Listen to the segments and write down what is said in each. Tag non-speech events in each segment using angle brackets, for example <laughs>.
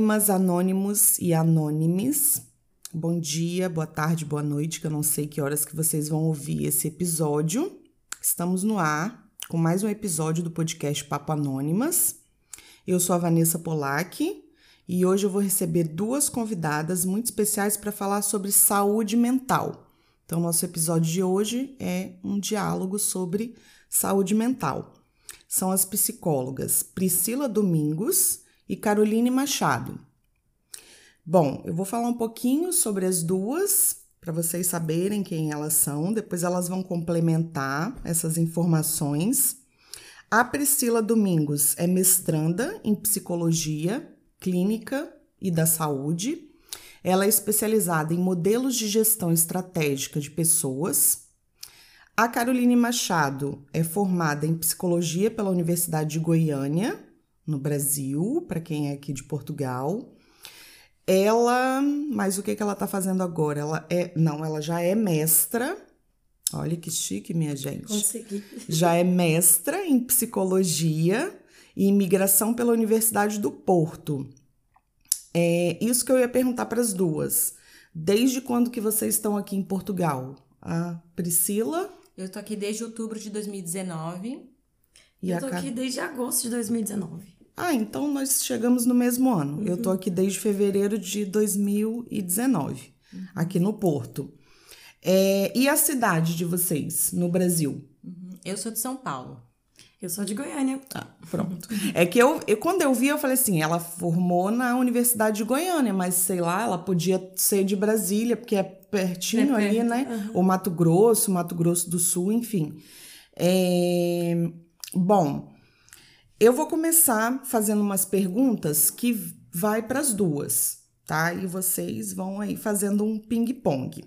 Anônimas, anônimos e anônimes. Bom dia, boa tarde, boa noite, que eu não sei que horas que vocês vão ouvir esse episódio. Estamos no ar com mais um episódio do podcast Papo Anônimas. Eu sou a Vanessa Polak e hoje eu vou receber duas convidadas muito especiais para falar sobre saúde mental. Então, nosso episódio de hoje é um diálogo sobre saúde mental. São as psicólogas Priscila Domingos e Caroline Machado. Bom, eu vou falar um pouquinho sobre as duas para vocês saberem quem elas são, depois elas vão complementar essas informações. A Priscila Domingos é mestranda em psicologia clínica e da saúde. Ela é especializada em modelos de gestão estratégica de pessoas. A Caroline Machado é formada em psicologia pela Universidade de Goiânia no Brasil, para quem é aqui de Portugal. Ela, mas o que, que ela está fazendo agora? Ela é, não, ela já é mestra. Olha que chique, minha gente. Consegui. Já é mestra em psicologia e imigração pela Universidade do Porto. É isso que eu ia perguntar para as duas. Desde quando que vocês estão aqui em Portugal? A Priscila? Eu tô aqui desde outubro de 2019. E eu tô aqui desde agosto de 2019. Ah, então nós chegamos no mesmo ano. Eu tô aqui desde fevereiro de 2019, aqui no Porto. É, e a cidade de vocês, no Brasil? Eu sou de São Paulo. Eu sou de Goiânia. Ah, pronto. É que eu, eu, quando eu vi, eu falei assim, ela formou na Universidade de Goiânia, mas sei lá, ela podia ser de Brasília, porque é pertinho É ali, né? O Mato Grosso, Mato Grosso do Sul, enfim. É, Bom, eu vou começar fazendo umas perguntas que vai para as duas, tá? E vocês vão aí fazendo um ping-pong.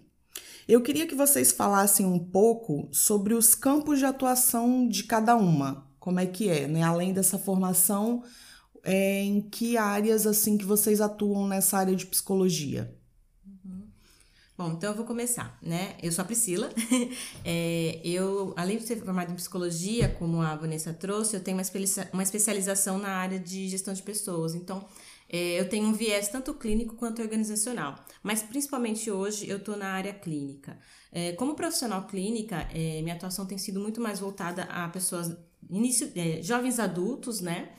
Eu queria que vocês falassem um pouco sobre os campos de atuação de cada uma. Como é que é, né? Além dessa formação, é, em que áreas assim que vocês atuam nessa área de psicologia? Bom, então eu vou começar, né? Eu sou a Priscila. <laughs> É, eu, além de ser formada em psicologia, como a Vanessa trouxe, eu tenho uma, uma especialização na área de gestão de pessoas. Então, é, eu tenho um viés tanto clínico quanto organizacional. Mas, principalmente hoje, eu estou na área clínica. É, como profissional clínica, é, minha atuação tem sido muito mais voltada a pessoas, início, é, jovens adultos, né?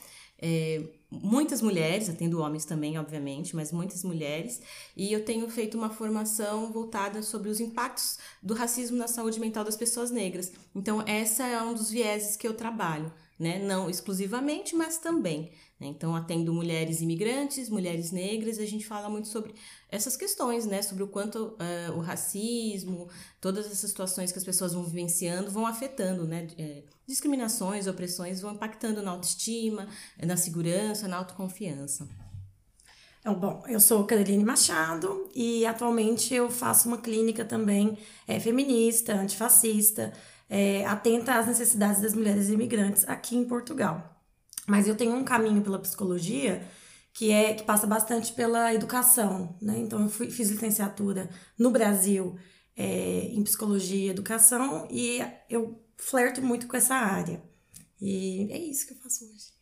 Muitas mulheres, atendo homens também, obviamente, mas muitas mulheres, e eu tenho feito uma formação voltada sobre os impactos do racismo na saúde mental das pessoas negras. Então, essa é um dos vieses que eu trabalho, né? Não exclusivamente, mas também. né? Então, atendo mulheres imigrantes, mulheres negras, a gente fala muito sobre essas questões, né? Sobre o quanto eh, o racismo, todas essas situações que as pessoas vão vivenciando vão afetando, né? Eh, discriminações, opressões vão impactando na autoestima, na segurança, na autoconfiança. Então, bom, eu sou Caroline Machado e atualmente eu faço uma clínica também é, feminista, antifascista, é, atenta às necessidades das mulheres imigrantes aqui em Portugal. Mas eu tenho um caminho pela psicologia que é que passa bastante pela educação, né? Então eu fui, fiz licenciatura no Brasil é, em psicologia e educação e eu flerto muito com essa área. E é isso que eu faço hoje.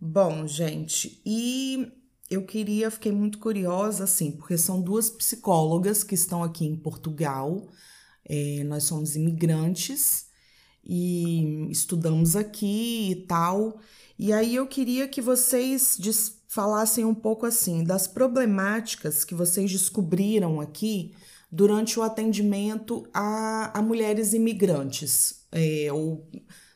Bom, gente, e eu queria, fiquei muito curiosa, assim, porque são duas psicólogas que estão aqui em Portugal. É, nós somos imigrantes e estudamos aqui e tal. E aí eu queria que vocês falassem um pouco assim das problemáticas que vocês descobriram aqui durante o atendimento a, a mulheres imigrantes. É, ou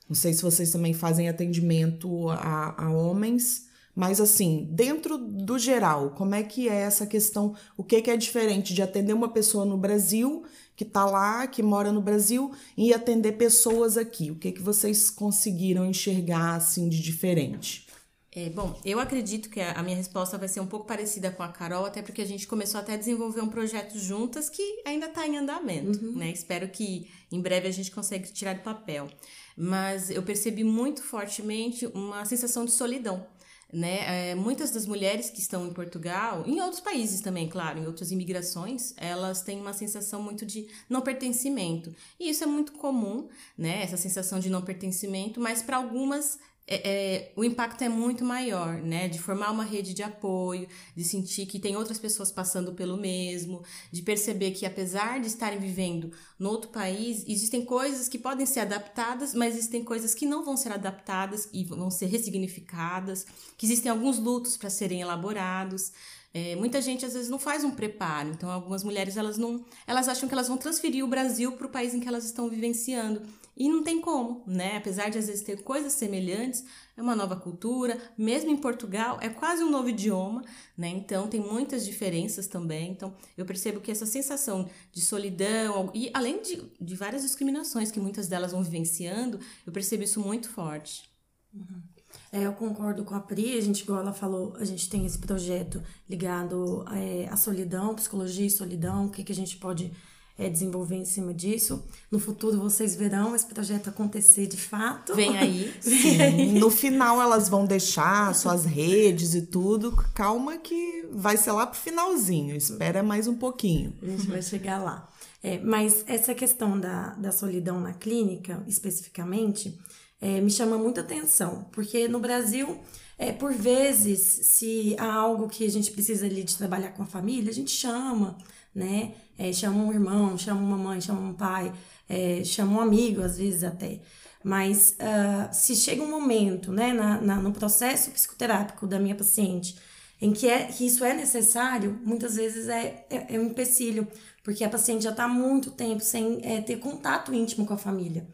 não sei se vocês também fazem atendimento a, a homens, mas assim, dentro do geral, como é que é essa questão? O que, que é diferente de atender uma pessoa no Brasil, que está lá, que mora no Brasil, e atender pessoas aqui? O que, que vocês conseguiram enxergar assim de diferente? É, bom, eu acredito que a a minha resposta vai ser um pouco parecida com a Carol, até porque a gente começou até a desenvolver um projeto juntas que ainda está em andamento, né? Espero que em breve a gente consiga tirar do papel. Mas eu percebi muito fortemente uma sensação de solidão. Né? É, muitas das mulheres que estão em Portugal, em outros países também, claro, em outras imigrações, elas têm uma sensação muito de não pertencimento. E isso é muito comum, né? Essa sensação de não pertencimento, mas para algumas é, é, o impacto é muito maior, né? De formar uma rede de apoio, de sentir que tem outras pessoas passando pelo mesmo, de perceber que apesar de estarem vivendo no outro país, existem coisas que podem ser adaptadas, mas existem coisas que não vão ser adaptadas e vão ser ressignificadas, que existem alguns lutos para serem elaborados. É, muita gente às vezes não faz um preparo, então algumas mulheres elas não, elas acham que elas vão transferir o Brasil para o país em que elas estão vivenciando e não tem como, né? Apesar de às vezes ter coisas semelhantes, é uma nova cultura, mesmo em Portugal é quase um novo idioma, né? Então tem muitas diferenças também. Então eu percebo que essa sensação de solidão e além de, de várias discriminações que muitas delas vão vivenciando, eu percebo isso muito forte. Uhum. É, eu concordo com a Pri, a gente, igual ela falou, a gente tem esse projeto ligado é, à solidão, psicologia e solidão, o que, que a gente pode é, desenvolver em cima disso. No futuro vocês verão esse projeto acontecer de fato. Vem aí. <laughs> Sim. no final elas vão deixar suas redes e tudo. Calma que vai ser lá pro finalzinho. Espera mais um pouquinho. A gente vai chegar lá. É, mas essa questão da, da solidão na clínica, especificamente, é, me chama muita atenção, porque no Brasil, é, por vezes, se há algo que a gente precisa ali de trabalhar com a família, a gente chama, né? É, chama um irmão, chama uma mãe, chama um pai, é, chama um amigo, às vezes até. Mas uh, se chega um momento, né, na, na, no processo psicoterápico da minha paciente, em que, é, que isso é necessário, muitas vezes é, é, é um empecilho, porque a paciente já está há muito tempo sem é, ter contato íntimo com a família.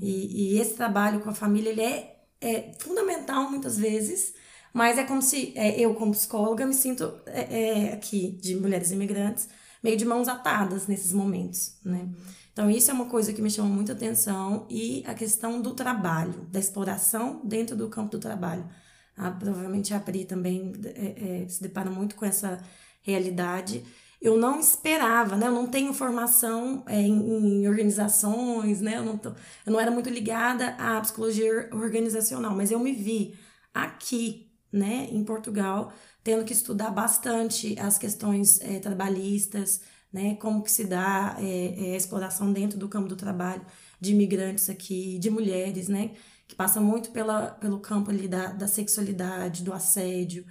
E, e, esse trabalho com a família ele é, é fundamental muitas vezes, mas é como se é, eu, como psicóloga, me sinto é, é, aqui de mulheres imigrantes meio de mãos atadas nesses momentos, né? Então, isso é uma coisa que me chama muita atenção e a questão do trabalho, da exploração dentro do campo do trabalho. Ah, provavelmente a Pri também é, é, se depara muito com essa realidade eu não esperava, né? Eu não tenho formação é, em, em, organizações, né? Eu não, tô, eu não era muito ligada à psicologia organizacional, mas eu me vi aqui, né, em Portugal, tendo que estudar bastante as questões é, trabalhistas, né? Como que se dá é, a exploração dentro do campo do trabalho de imigrantes aqui, de mulheres, né? Que passa muito pela, pelo campo ali da, da sexualidade, do assédio,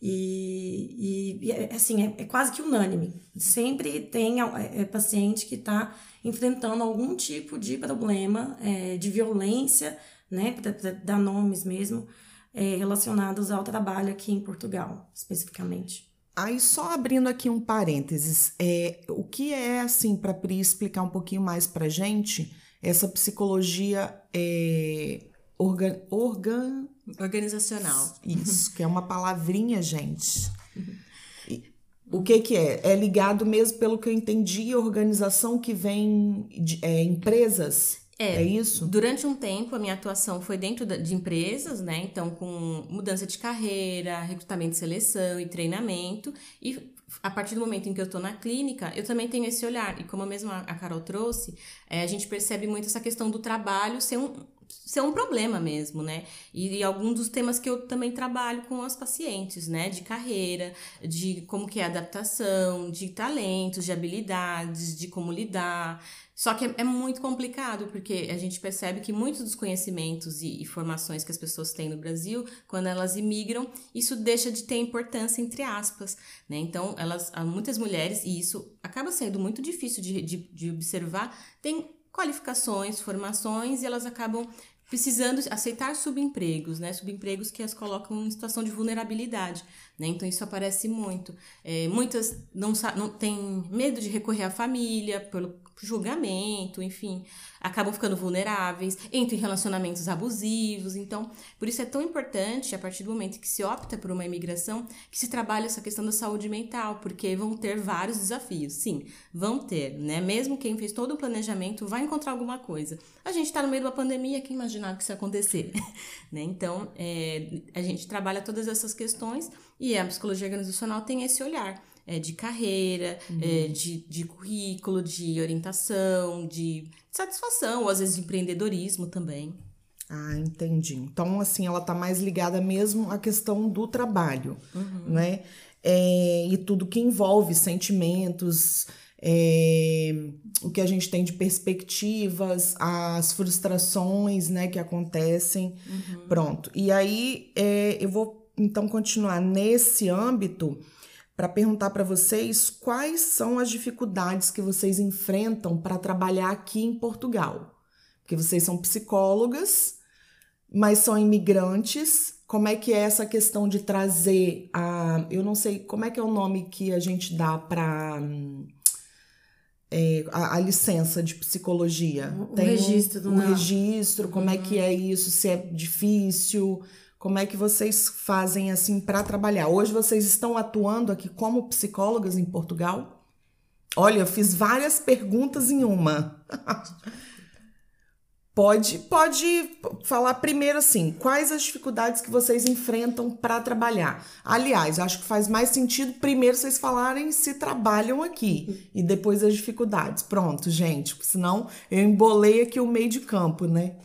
e, e, é, assim, é, é, quase que unânime. Sempre tem é, é paciente que está enfrentando algum tipo de problema de violência, né, para dar nomes mesmo, é, relacionados ao trabalho aqui em Portugal, especificamente. Aí, só abrindo aqui um parênteses, é, o que é, assim, para Pri explicar um pouquinho mais para gente, essa psicologia é, organ, organ, Organizacional. Isso, que é uma palavrinha, gente. O que que é? É ligado mesmo, pelo que eu entendi, a organização que vem de é, empresas? É, é, isso? Durante um tempo, a minha atuação foi dentro de empresas, né? Então, com mudança de carreira, recrutamento e seleção e treinamento. E a partir do momento em que eu estou na clínica, eu também tenho esse olhar. E como a mesma a Carol trouxe, é, a gente percebe muito essa questão do trabalho ser um, ser um problema mesmo, né? E, e alguns dos temas que eu também trabalho com as pacientes, né? De carreira, de como que é a adaptação, de talentos, de habilidades, de como lidar. Só que é, é muito complicado, porque a gente percebe que muitos dos conhecimentos e, e, formações que as pessoas têm no Brasil, quando elas imigram, isso deixa de ter importância, entre aspas, né? Então, elas, muitas mulheres, e isso acaba sendo muito difícil de, de, de observar, têm qualificações, formações, e elas acabam precisando aceitar subempregos, né? Subempregos que as colocam em situação de vulnerabilidade, né? Então isso aparece muito. É, muitas não, não têm medo de recorrer à família pelo julgamento, enfim, acabam ficando vulneráveis, entram em relacionamentos abusivos. Então, por isso é tão importante, a partir do momento que se opta por uma imigração, que se trabalhe essa questão da saúde mental, porque vão ter vários desafios. Sim, vão ter, né? Mesmo quem fez todo o planejamento vai encontrar alguma coisa. A gente está no meio de uma pandemia, quem imaginava que isso ia acontecer? <laughs> né? Então, é, a gente trabalha todas essas questões e a psicologia organizacional tem esse olhar é, de carreira, uhum. é, de, de currículo, de orientação, de satisfação, ou às vezes de empreendedorismo também. Ah, entendi. Então, assim, ela tá mais ligada mesmo à questão do trabalho, uhum. né? É, e tudo que envolve sentimentos, é, o que a gente tem de perspectivas, as frustrações né, que acontecem. Uhum. Pronto. E aí é, eu vou então continuar nesse âmbito para perguntar para vocês quais são as dificuldades que vocês enfrentam para trabalhar aqui em Portugal. Porque vocês são psicólogas, mas são imigrantes. Como é que é essa questão de trazer a. Eu não sei como é que é o nome que a gente dá para. É, a, a, licença de psicologia. O, Tem registro do um, um registro, como uhum. é que uhum. é isso, se é difícil, como é que vocês fazem assim para trabalhar? Hoje vocês estão atuando aqui como psicólogas em Portugal? Olha, eu fiz várias perguntas em uma. <laughs> pode, pode falar primeiro assim, quais as dificuldades que vocês enfrentam para trabalhar? Aliás, acho que faz mais sentido primeiro vocês falarem se trabalham aqui e depois as dificuldades. Pronto, gente, senão eu embolei aqui o meio de campo, né?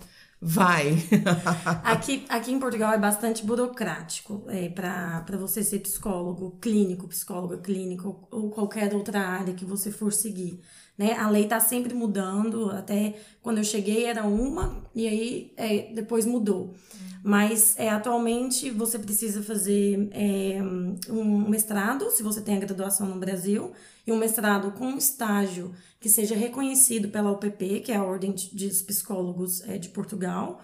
Vai. <laughs> <laughs> aqui, aqui em Portugal é bastante burocrático é, para você ser psicólogo clínico, psicóloga clínica ou, ou qualquer outra área que você for seguir. Né? A lei está sempre mudando, até quando eu cheguei era uma e aí é, depois mudou. Mas é, atualmente você precisa fazer é, um mestrado, se você tem a graduação no Brasil, e um mestrado com estágio que seja reconhecido pela UPP, que é a Ordem de Psicólogos é, de Portugal.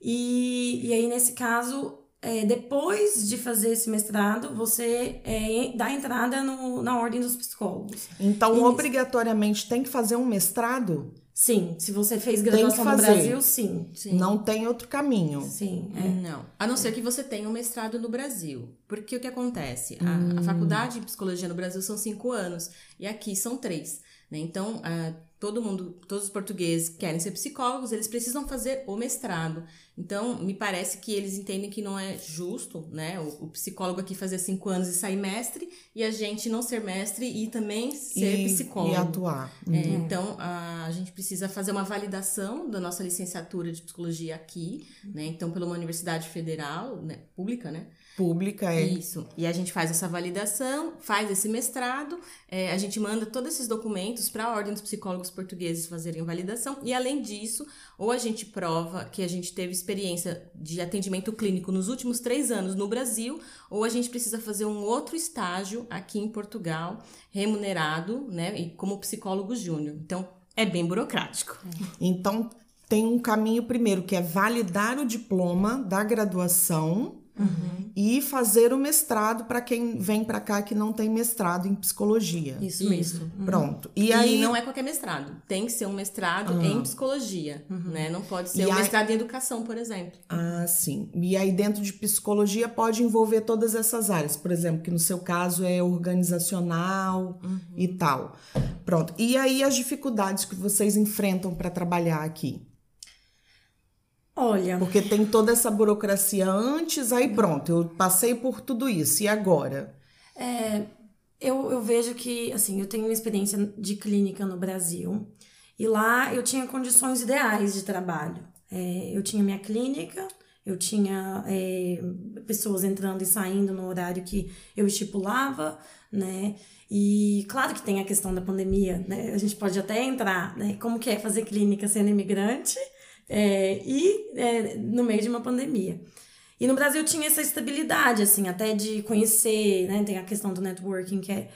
E, e aí, nesse caso, é, depois de fazer esse mestrado, você é, dá entrada no, na Ordem dos Psicólogos. Então, e obrigatoriamente tem que fazer um mestrado? Sim, se você fez graduação no Brasil, sim, sim. Não tem outro caminho. Sim, é. Não. A não ser que você tenha um mestrado no Brasil. Porque o que acontece? A, hum. a faculdade de psicologia no Brasil são cinco anos e aqui são três. Né? Então, uh, todo mundo, todos os portugueses querem ser psicólogos, eles precisam fazer o mestrado. Então, me parece que eles entendem que não é justo, né? O, o psicólogo aqui fazer cinco anos e sair mestre e a gente não ser mestre e também ser e, psicólogo. E atuar. É, uhum. É, então, a, a, gente precisa fazer uma validação da nossa licenciatura de psicologia aqui, né? Então, pela uma universidade federal, né? pública, né? Pública, é. Isso. E a gente faz essa validação, faz esse mestrado, é, a gente manda todos esses documentos para a Ordem dos Psicólogos Portugueses fazerem a validação, e além disso, ou a gente prova que a gente teve experiência de atendimento clínico nos últimos três anos no Brasil, ou a gente precisa fazer um outro estágio aqui em Portugal, remunerado, né, e como psicólogo júnior. Então, é bem burocrático. Então, tem um caminho primeiro, que é validar o diploma da graduação Uhum. E fazer o mestrado para quem vem para cá que não tem mestrado em psicologia. Isso mesmo. Uhum. Pronto. E, e, aí não é qualquer mestrado, tem que ser um mestrado uhum. em psicologia, uhum. né? Não pode ser e um aí... mestrado em educação, por exemplo. Ah, sim. E aí dentro de psicologia pode envolver todas essas áreas, por exemplo, que no seu caso é organizacional e uhum. tal. Pronto. E aí as dificuldades que vocês enfrentam para trabalhar aqui? Olha. Porque tem toda essa burocracia antes, aí pronto, eu passei por tudo isso. E agora? É, eu, eu vejo que, assim, eu tenho uma experiência de clínica no Brasil. E lá eu tinha condições ideais de trabalho. É, eu tinha minha clínica, eu tinha é, pessoas entrando e saindo no horário que eu estipulava, né? E claro que tem a questão da pandemia, né? A gente pode até entrar, né? Como que é fazer clínica sendo imigrante? É, e é, no meio de uma pandemia. E no Brasil tinha essa estabilidade, assim, até de conhecer, né? Tem a questão do networking, que é,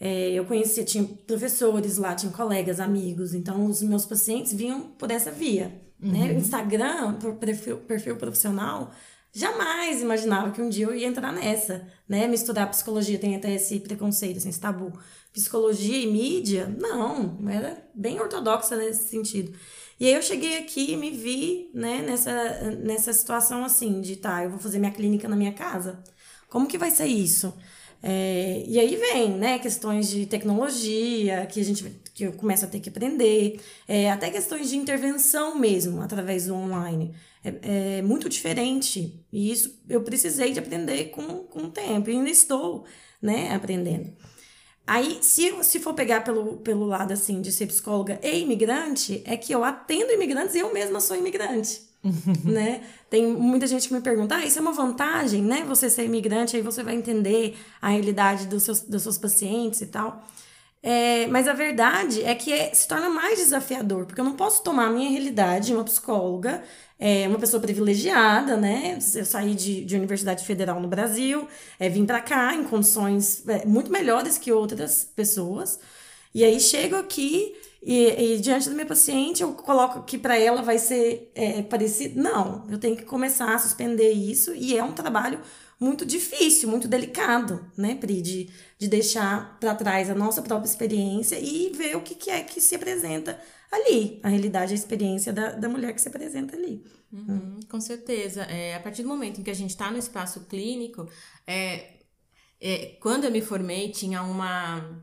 é eu conhecia, tinha professores lá, tinha colegas, amigos, então os meus pacientes vinham por essa via, né? uhum. né? Instagram, perfil, perfil profissional, jamais imaginava que um dia eu ia entrar nessa, né? Misturar psicologia, tem até esse preconceito, assim, esse tabu. Psicologia e mídia, não, era bem ortodoxa nesse sentido. E aí eu cheguei aqui e me vi, né, nessa, nessa situação assim, de tá, eu vou fazer minha clínica na minha casa. Como que vai ser isso? É, e aí vem, né, questões de tecnologia que a gente que eu começo a ter que aprender, é, até questões de intervenção mesmo através do online. É, é, muito diferente. E isso eu precisei de aprender com, com o tempo. E ainda estou, né, aprendendo. Aí, se, se for pegar pelo, pelo lado, assim, de ser psicóloga e imigrante, é que eu atendo imigrantes e eu mesma sou imigrante. <laughs> né? Tem muita gente que me pergunta, ah, isso é uma vantagem, né? Você ser imigrante, aí você vai entender a realidade dos seus, dos seus pacientes e tal. É, mas a verdade é que é, se torna mais desafiador, porque eu não posso tomar a minha realidade, uma psicóloga, é, uma pessoa privilegiada, né? Eu saí de, de Universidade Federal no Brasil, é, vim para cá em condições é, muito melhores que outras pessoas, e aí chego aqui e, e, diante da minha paciente, eu coloco que para ela vai ser é, parecido. Não, eu tenho que começar a suspender isso, e é um trabalho muito difícil, muito delicado, né, Pri, de, de deixar para trás a nossa própria experiência e ver o que, que é que se apresenta ali, a realidade, a experiência da, da mulher que se apresenta ali. Uhum, com certeza. É, a partir do momento em que a gente está no espaço clínico, é, é, quando eu me formei, tinha uma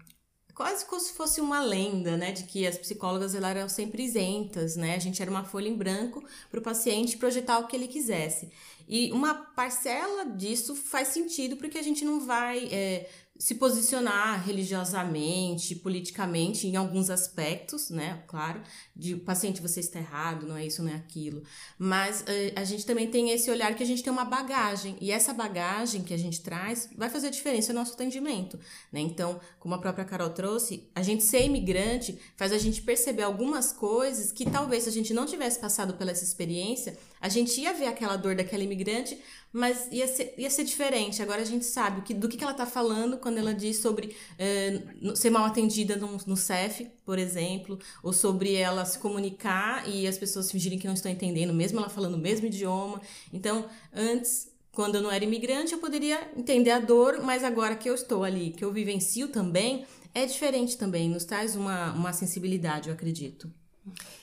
quase como se fosse uma lenda, né, de que as psicólogas elas eram sempre isentas, né? A gente era uma folha em branco para o paciente projetar o que ele quisesse. E uma parcela disso faz sentido porque a gente não vai é, se posicionar religiosamente, politicamente em alguns aspectos, né? Claro, de paciente você está errado, não é isso, não é aquilo. Mas eh, a gente também tem esse olhar que a gente tem uma bagagem e essa bagagem que a gente traz vai fazer diferença no nosso atendimento, né? Então, como a própria Carol trouxe, a gente ser imigrante faz a gente perceber algumas coisas que talvez se a gente não tivesse passado pela essa experiência, a gente ia ver aquela dor daquela imigrante, mas ia ser, ia ser diferente. Agora a gente sabe que, do que, que ela está falando quando ela diz sobre eh, ser mal atendida no, no CEF, por exemplo, ou sobre ela se comunicar e as pessoas fingirem que não estão entendendo, mesmo ela falando o mesmo idioma. Então, antes, quando eu não era imigrante, eu poderia entender a dor, mas agora que eu estou ali, que eu vivencio também, é diferente também, nos traz uma, uma sensibilidade, eu acredito.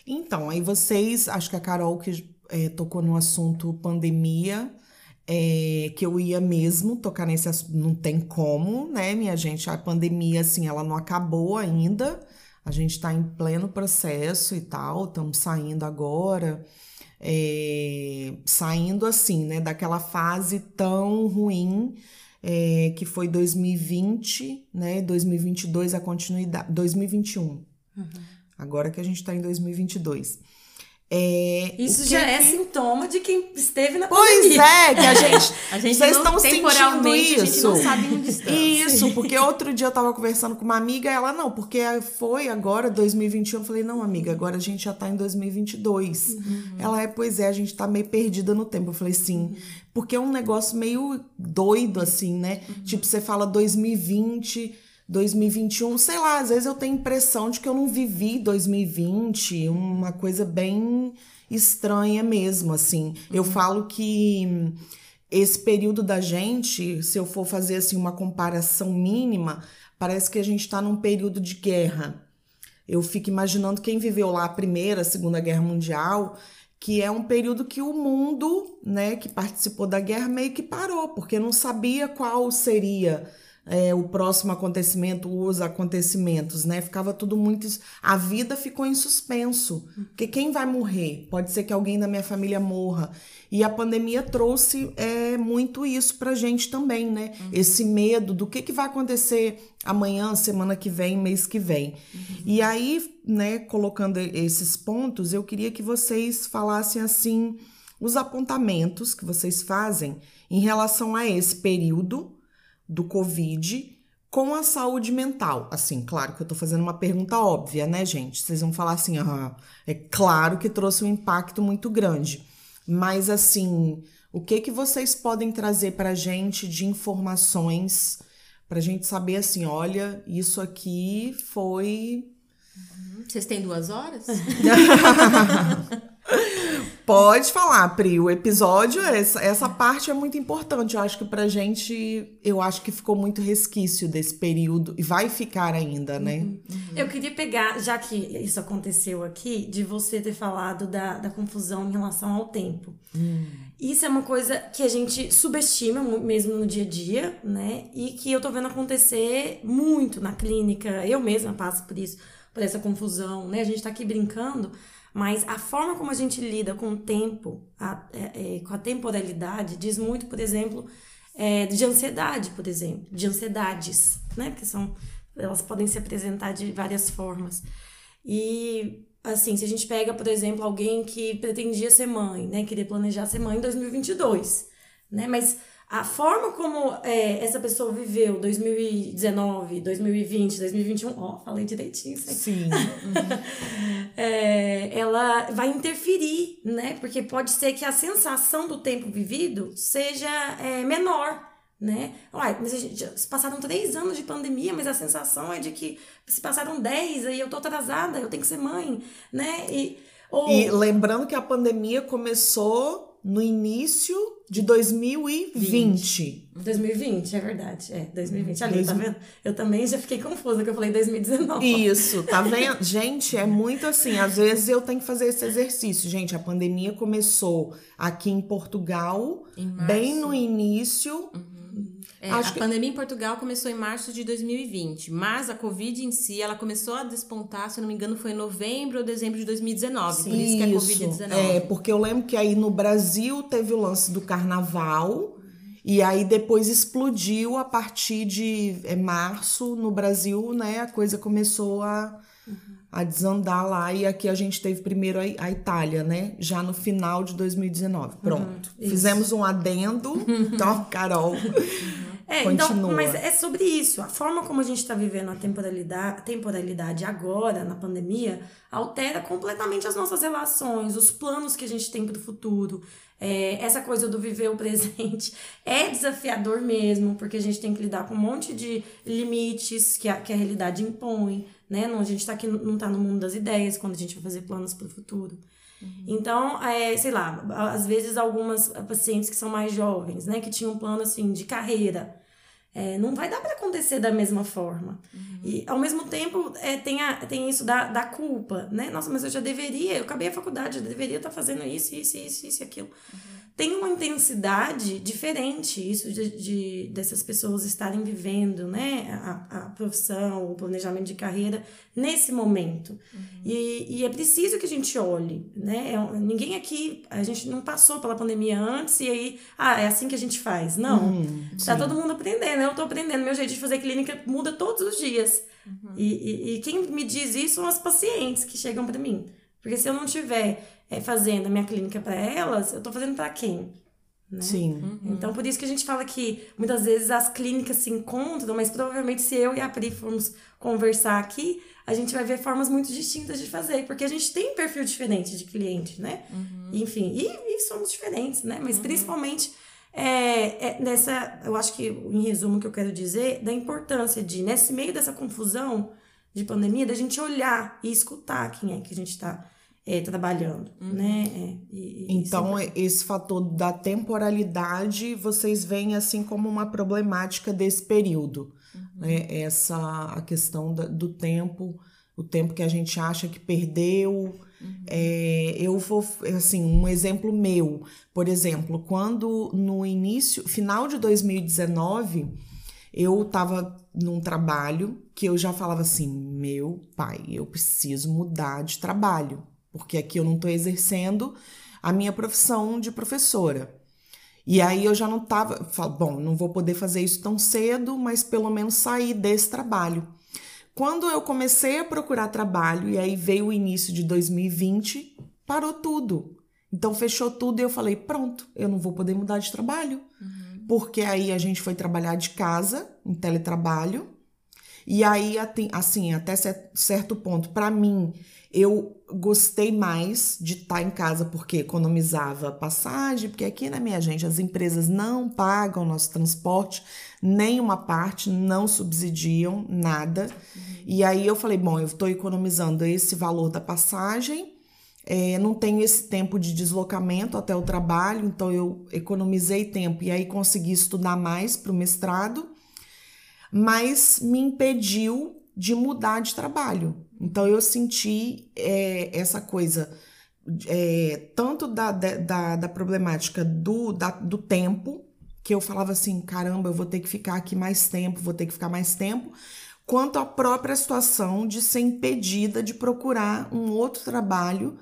Então, aí vocês, acho que a Carol que é, tocou no assunto pandemia, é, que eu ia mesmo tocar nesse assunto, não tem como, né, minha gente? A pandemia, assim, ela não acabou ainda, a gente está em pleno processo e tal, estamos saindo agora, é, saindo assim, né, daquela fase tão ruim é, que foi 2020, né, 2022 a continuidade, 2021. Uhum. Agora que a gente está em 2022. É, Isso já é sintoma de quem esteve na pois pandemia. Pois é, que a <laughs> gente. a gente vocês estão sentindo isso. A gente não sabe onde estamos. Isso, porque outro dia eu tava conversando com uma amiga, ela não, porque foi agora 2021. Eu falei, não, amiga, agora a gente já tá em 2022. Uhum. Ela é, pois é, a gente tá meio perdida no tempo. Eu falei, sim, uhum. porque é um negócio meio doido, assim, né? Uhum. Tipo, você fala 2020. 2021, sei lá, às vezes eu tenho impressão de que eu não vivi 2020, uma coisa bem estranha mesmo, assim. Uhum. Eu falo que esse período da gente, se eu for fazer assim uma comparação mínima, parece que a gente está num período de guerra. Eu fico imaginando quem viveu lá a primeira, a segunda guerra mundial, que é um período que o mundo, né, que participou da guerra meio que parou, porque não sabia qual seria é, o próximo acontecimento, os acontecimentos, né? Ficava tudo muito. A vida ficou em suspenso. Porque quem vai morrer? Pode ser que alguém da minha família morra. E a pandemia trouxe é, muito isso pra gente também, né? Uhum. Esse medo do que, que vai acontecer amanhã, semana que vem, mês que vem. Uhum. E aí, né, colocando esses pontos, eu queria que vocês falassem assim os apontamentos que vocês fazem em relação a esse período do Covid com a saúde mental. Assim, claro que eu tô fazendo uma pergunta óbvia, né, gente? Vocês vão falar assim, ah, é claro que trouxe um impacto muito grande. Mas assim, o que que vocês podem trazer pra gente de informações pra gente saber assim, olha, isso aqui foi Vocês têm duas horas? <laughs> Pode falar, Pri. O episódio, essa, essa parte é muito importante. Eu acho que pra gente, eu acho que ficou muito resquício desse período e vai ficar ainda, né? Uhum, uhum. Eu queria pegar, já que isso aconteceu aqui, de você ter falado da, da confusão em relação ao tempo. Hum. Isso é uma coisa que a gente subestima mesmo no dia a dia, né? E que eu tô vendo acontecer muito na clínica. Eu mesma passo por isso, por essa confusão, né? A gente tá aqui brincando mas a forma como a gente lida com o tempo, a, é, é, com a temporalidade, diz muito, por exemplo, é, de ansiedade, por exemplo, de ansiedades, né? Porque são, elas podem se apresentar de várias formas. E, assim, se a gente pega, por exemplo, alguém que pretendia ser mãe, né? Queria planejar ser mãe em 2022, né? Mas a forma como é, essa pessoa viveu 2019, 2020, 2021, ó, falei direitinho isso aí. Sim. <laughs> é, ela vai interferir, né? Porque pode ser que a sensação do tempo vivido seja é, menor, né? Uai, mas gente, se passaram três anos de pandemia, mas a sensação é de que se passaram dez, aí eu tô atrasada, eu tenho que ser mãe, né? E, ou... e lembrando que a pandemia começou no início de 2020. 2020, é verdade. É, 2020. Ali, Dois... tá vendo? Eu também já fiquei confusa que eu falei 2019. Isso, tá <laughs> vendo? gente, é muito assim. Às vezes eu tenho que fazer esse exercício. Gente, a pandemia começou aqui em Portugal, em bem no início. Uhum. É, a que... pandemia em Portugal começou em março de 2020, mas a Covid em si, ela começou a despontar, se eu não me engano, foi em novembro ou dezembro de 2019. Sim, por isso que é Covid-19. É, porque eu lembro que aí no Brasil teve o lance do carnaval. E aí depois explodiu a partir de é, março no Brasil, né? A coisa começou a, a desandar lá e aqui a gente teve primeiro a, a Itália, né? Já no final de 2019. Pronto. Uhum, Fizemos um adendo. <laughs> então, Carol. É, então, Continua. então, mas é sobre isso. A forma como a gente está vivendo a temporalidade, a temporalidade agora, na pandemia, altera completamente as nossas relações, os planos que a gente tem para o futuro. É, essa coisa do viver o presente <laughs> é desafiador mesmo, porque a gente tem que lidar com um monte de limites que a, que a realidade impõe né? Não, a gente tá aqui, não tá no mundo das ideias quando a gente vai fazer planos para o futuro. Uhum. Então, é, sei lá, às vezes algumas pacientes que são mais jovens, né, que tinham um plano assim de carreira, é, não vai dar para acontecer da mesma forma. Uhum. E ao mesmo tempo é, tem, a, tem isso da, da culpa, né? Nossa, mas eu já deveria, eu acabei a faculdade, eu deveria estar tá fazendo isso, isso, isso, isso aquilo. Uhum tem uma intensidade diferente isso de, de dessas pessoas estarem vivendo né a, a profissão o planejamento de carreira nesse momento uhum. e, e é preciso que a gente olhe né é, ninguém aqui a gente não passou pela pandemia antes e aí ah é assim que a gente faz não uhum, tá todo mundo aprendendo eu tô aprendendo meu jeito de fazer clínica muda todos os dias uhum. e, e, e quem me diz isso são as pacientes que chegam para mim porque se eu não tiver é, fazendo a minha clínica para elas, eu estou fazendo para quem? Né? Sim. Uhum. Então, por isso que a gente fala que muitas vezes as clínicas se encontram, mas provavelmente se eu e a Pri formos conversar aqui, a gente vai ver formas muito distintas de fazer, porque a gente tem um perfil diferente de cliente, né? Uhum. Enfim, e, e, somos diferentes, né? Mas uhum. principalmente é, é, nessa, eu acho que em resumo o que eu quero dizer, da importância de, nesse meio dessa confusão de pandemia, da gente olhar e escutar quem é que a gente está é, trabalhando, uhum. né? É, e, então, é... esse fator da temporalidade, vocês veem assim como uma problemática desse período, uhum. né? Essa, a questão da, do tempo, o tempo que a gente acha que perdeu. Uhum. É, eu vou, assim, um exemplo meu, por exemplo, quando no início, final de 2019, eu estava num trabalho que eu já falava assim, meu pai, eu preciso mudar de trabalho porque aqui eu não estou exercendo a minha profissão de professora. E aí eu já não estava, bom, não vou poder fazer isso tão cedo, mas pelo menos sair desse trabalho. Quando eu comecei a procurar trabalho, e aí veio o início de 2020, parou tudo. Então fechou tudo e eu falei: pronto, eu não vou poder mudar de trabalho. Uhum. Porque aí a gente foi trabalhar de casa, em teletrabalho. E aí, assim, até certo ponto, para mim, eu gostei mais de estar tá em casa porque economizava passagem, porque aqui na né, minha gente as empresas não pagam nosso transporte, nem uma parte, não subsidiam nada. Uhum. E aí eu falei, bom, eu estou economizando esse valor da passagem, é, não tenho esse tempo de deslocamento até o trabalho, então eu economizei tempo e aí consegui estudar mais para o mestrado, mas me impediu de mudar de trabalho. Então eu senti é, essa coisa é, tanto da, da, da problemática do, da, do tempo, que eu falava assim: caramba, eu vou ter que ficar aqui mais tempo, vou ter que ficar mais tempo, quanto a própria situação de ser impedida de procurar um outro trabalho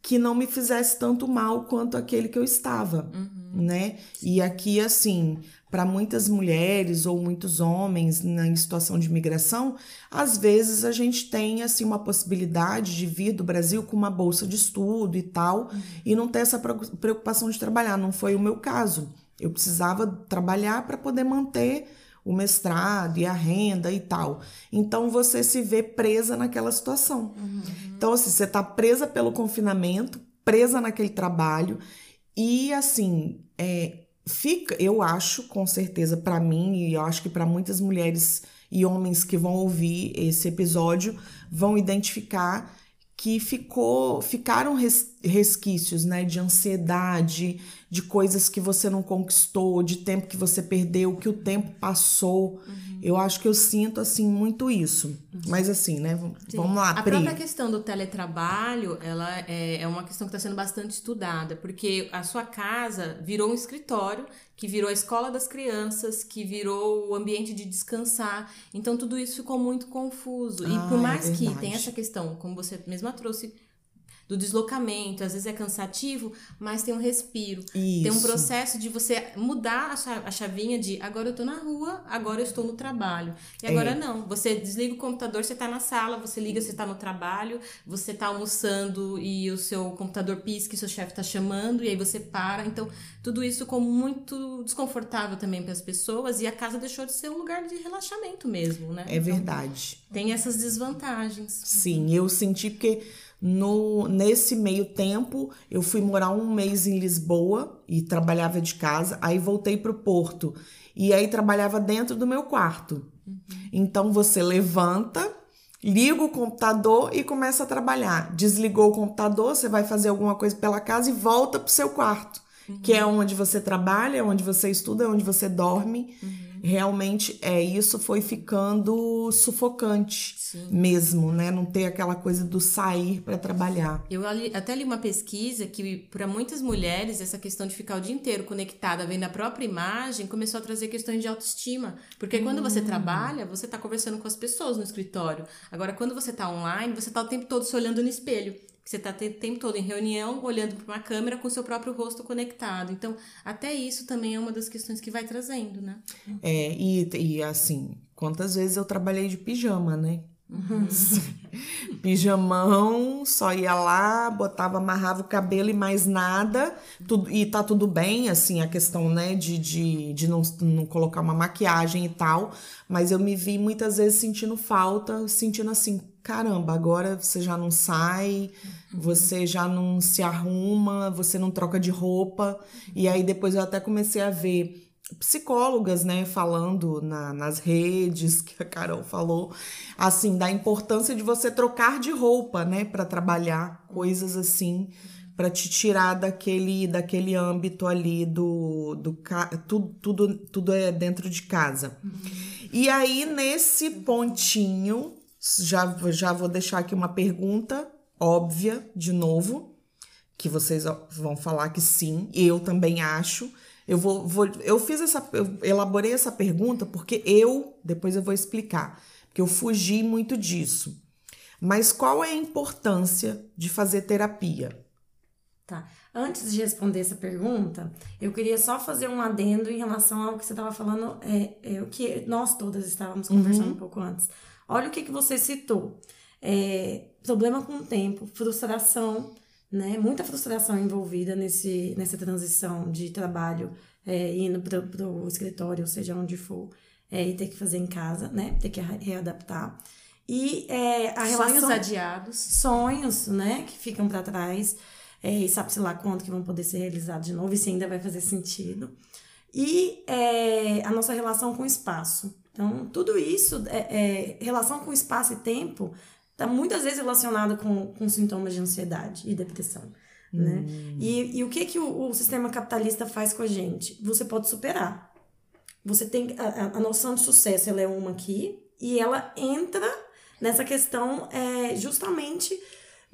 que não me fizesse tanto mal quanto aquele que eu estava, uhum. né? E aqui, assim, para muitas mulheres ou muitos homens na situação de imigração, às vezes a gente tem assim uma possibilidade de vir do Brasil com uma bolsa de estudo e tal, uhum. e não ter essa preocupação de trabalhar. Não foi o meu caso. Eu precisava trabalhar para poder manter o mestrado e a renda e tal. Então você se vê presa naquela situação. Uhum. Então, assim, você está presa pelo confinamento, presa naquele trabalho, e assim, é, fica, eu acho, com certeza, para mim, e eu acho que para muitas mulheres e homens que vão ouvir esse episódio, vão identificar que ficou, ficaram res, resquícios, né, de ansiedade, de coisas que você não conquistou, de tempo que você perdeu, que o tempo passou. Uhum. Eu acho que eu sinto, assim, muito isso. Uhum. Mas assim, né? Sim. Vamos lá, A Pri. própria questão do teletrabalho, ela é, é uma questão que está sendo bastante estudada, porque a sua casa virou um escritório, que virou a escola das crianças, que virou o ambiente de descansar. Então, tudo isso ficou muito confuso. E ah, por mais é que tenha essa questão, como você mesma trouxe, do deslocamento, às vezes é cansativo, mas tem um respiro. Isso. Tem um processo de você mudar a chavinha de agora eu tô na rua, agora eu estou no trabalho. E agora é. não, você desliga o computador, você tá na sala, você liga, você tá no trabalho, você tá almoçando e o seu computador pisca e seu chefe tá chamando e aí você para. Então, tudo isso ficou muito desconfortável também para as pessoas e a casa deixou de ser um lugar de relaxamento mesmo, né? É então, verdade. Tem essas desvantagens. Sim, eu senti porque no, nesse meio tempo, eu fui morar um mês em Lisboa e trabalhava de casa. Aí voltei para o Porto e aí trabalhava dentro do meu quarto. Uhum. Então você levanta, liga o computador e começa a trabalhar. Desligou o computador, você vai fazer alguma coisa pela casa e volta para o seu quarto, uhum. que é onde você trabalha, onde você estuda, onde você dorme. Uhum realmente é isso foi ficando sufocante Sim. mesmo, né? Não ter aquela coisa do sair para trabalhar. Eu até li uma pesquisa que para muitas mulheres essa questão de ficar o dia inteiro conectada vendo a própria imagem começou a trazer questões de autoestima, porque quando você hum. trabalha, você está conversando com as pessoas no escritório. Agora quando você está online, você está o tempo todo se olhando no espelho você está o tempo todo em reunião, olhando para uma câmera com o seu próprio rosto conectado. Então, até isso também é uma das questões que vai trazendo, né? É, e, e assim, quantas vezes eu trabalhei de pijama, né? Uhum. <laughs> Pijamão, só ia lá, botava, amarrava o cabelo e mais nada. Tudo, e tá tudo bem, assim, a questão, né, de, de, de não, não colocar uma maquiagem e tal. Mas eu me vi muitas vezes sentindo falta, sentindo assim, caramba, agora você já não sai, uhum. você já não se arruma, você não troca de roupa. E aí depois eu até comecei a ver psicólogas, né, falando na, nas redes, que a Carol falou, assim, da importância de você trocar de roupa, né, para trabalhar, coisas assim, para te tirar daquele, daquele âmbito ali do, do tudo, tudo, tudo é dentro de casa. Uhum. E aí, nesse pontinho, já, já vou deixar aqui uma pergunta óbvia de novo, que vocês vão falar que sim, eu também acho. Eu vou, vou eu fiz essa, eu elaborei essa pergunta porque eu, depois eu vou explicar, porque eu fugi muito disso. Mas qual é a importância de fazer terapia? Tá. Antes de responder essa pergunta, eu queria só fazer um adendo em relação ao que você estava falando, é, é, o que nós todas estávamos conversando uhum. um pouco antes. Olha o que, que você citou. É, problema com o tempo, frustração, né? Muita frustração envolvida nesse, nessa transição de trabalho, é, indo para o escritório, ou seja, onde for, é, e ter que fazer em casa, né? Ter que readaptar. E é, a relação... Sonhos adiados. Sonhos, né? Que ficam para trás. É, e sabe-se lá quanto que vão poder ser realizados de novo, e se ainda vai fazer sentido. E é, a nossa relação com o espaço. Então, tudo isso, é, é relação com espaço e tempo, está muitas vezes relacionado com, com sintomas de ansiedade e depressão. Né? Hum. E, e o que, que o, o, sistema capitalista faz com a gente? Você pode superar. Você tem a, a noção de sucesso, ela é uma aqui, e ela entra nessa questão é, justamente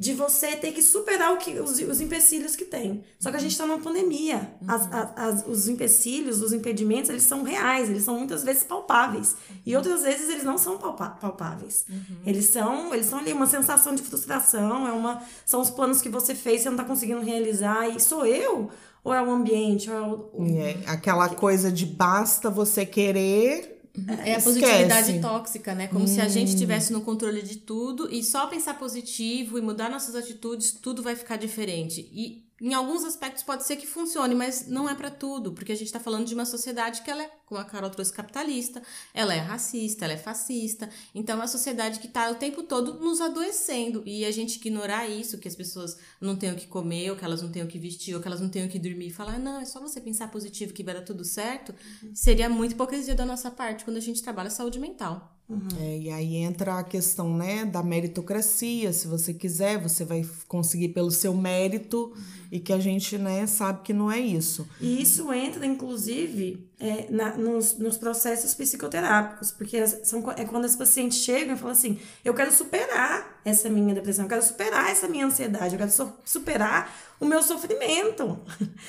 de você ter que superar o que, os, os empecilhos que tem. Só que a gente está numa pandemia. As, as, os empecilhos, os impedimentos, eles são reais, eles são muitas vezes palpáveis. E outras vezes eles não são palpáveis. Uhum. Eles são eles são ali uma sensação de frustração, é uma, são os planos que você fez e você não está conseguindo realizar. E sou eu? Ou é o ambiente? Ou é, o, o... é aquela coisa de basta você querer é a positividade tóxica, né? Como hum. se a gente estivesse no controle de tudo e só pensar positivo e mudar nossas atitudes, tudo vai ficar diferente. E em alguns aspectos pode ser que funcione, mas não é para tudo, porque a gente está falando de uma sociedade que ela é, como a Carol trouxe, capitalista, ela é racista, ela é fascista. Então é uma sociedade que está o tempo todo nos adoecendo. E a gente ignorar isso, que as pessoas não têm o que comer, ou que elas não têm o que vestir, ou que elas não têm o que dormir, e falar, não, é só você pensar positivo que vai dar tudo certo, seria muito hipocrisia da nossa parte quando a gente trabalha saúde mental. Uhum. É, e aí entra a questão né, da meritocracia. Se você quiser, você vai conseguir pelo seu mérito uhum. E que a gente né, sabe que não é isso. E isso entra, inclusive, é, na, nos, nos processos psicoterápicos, porque são, é quando as pacientes chegam e falam assim: eu quero superar essa minha depressão, eu quero superar essa minha ansiedade, eu quero so, superar o meu sofrimento.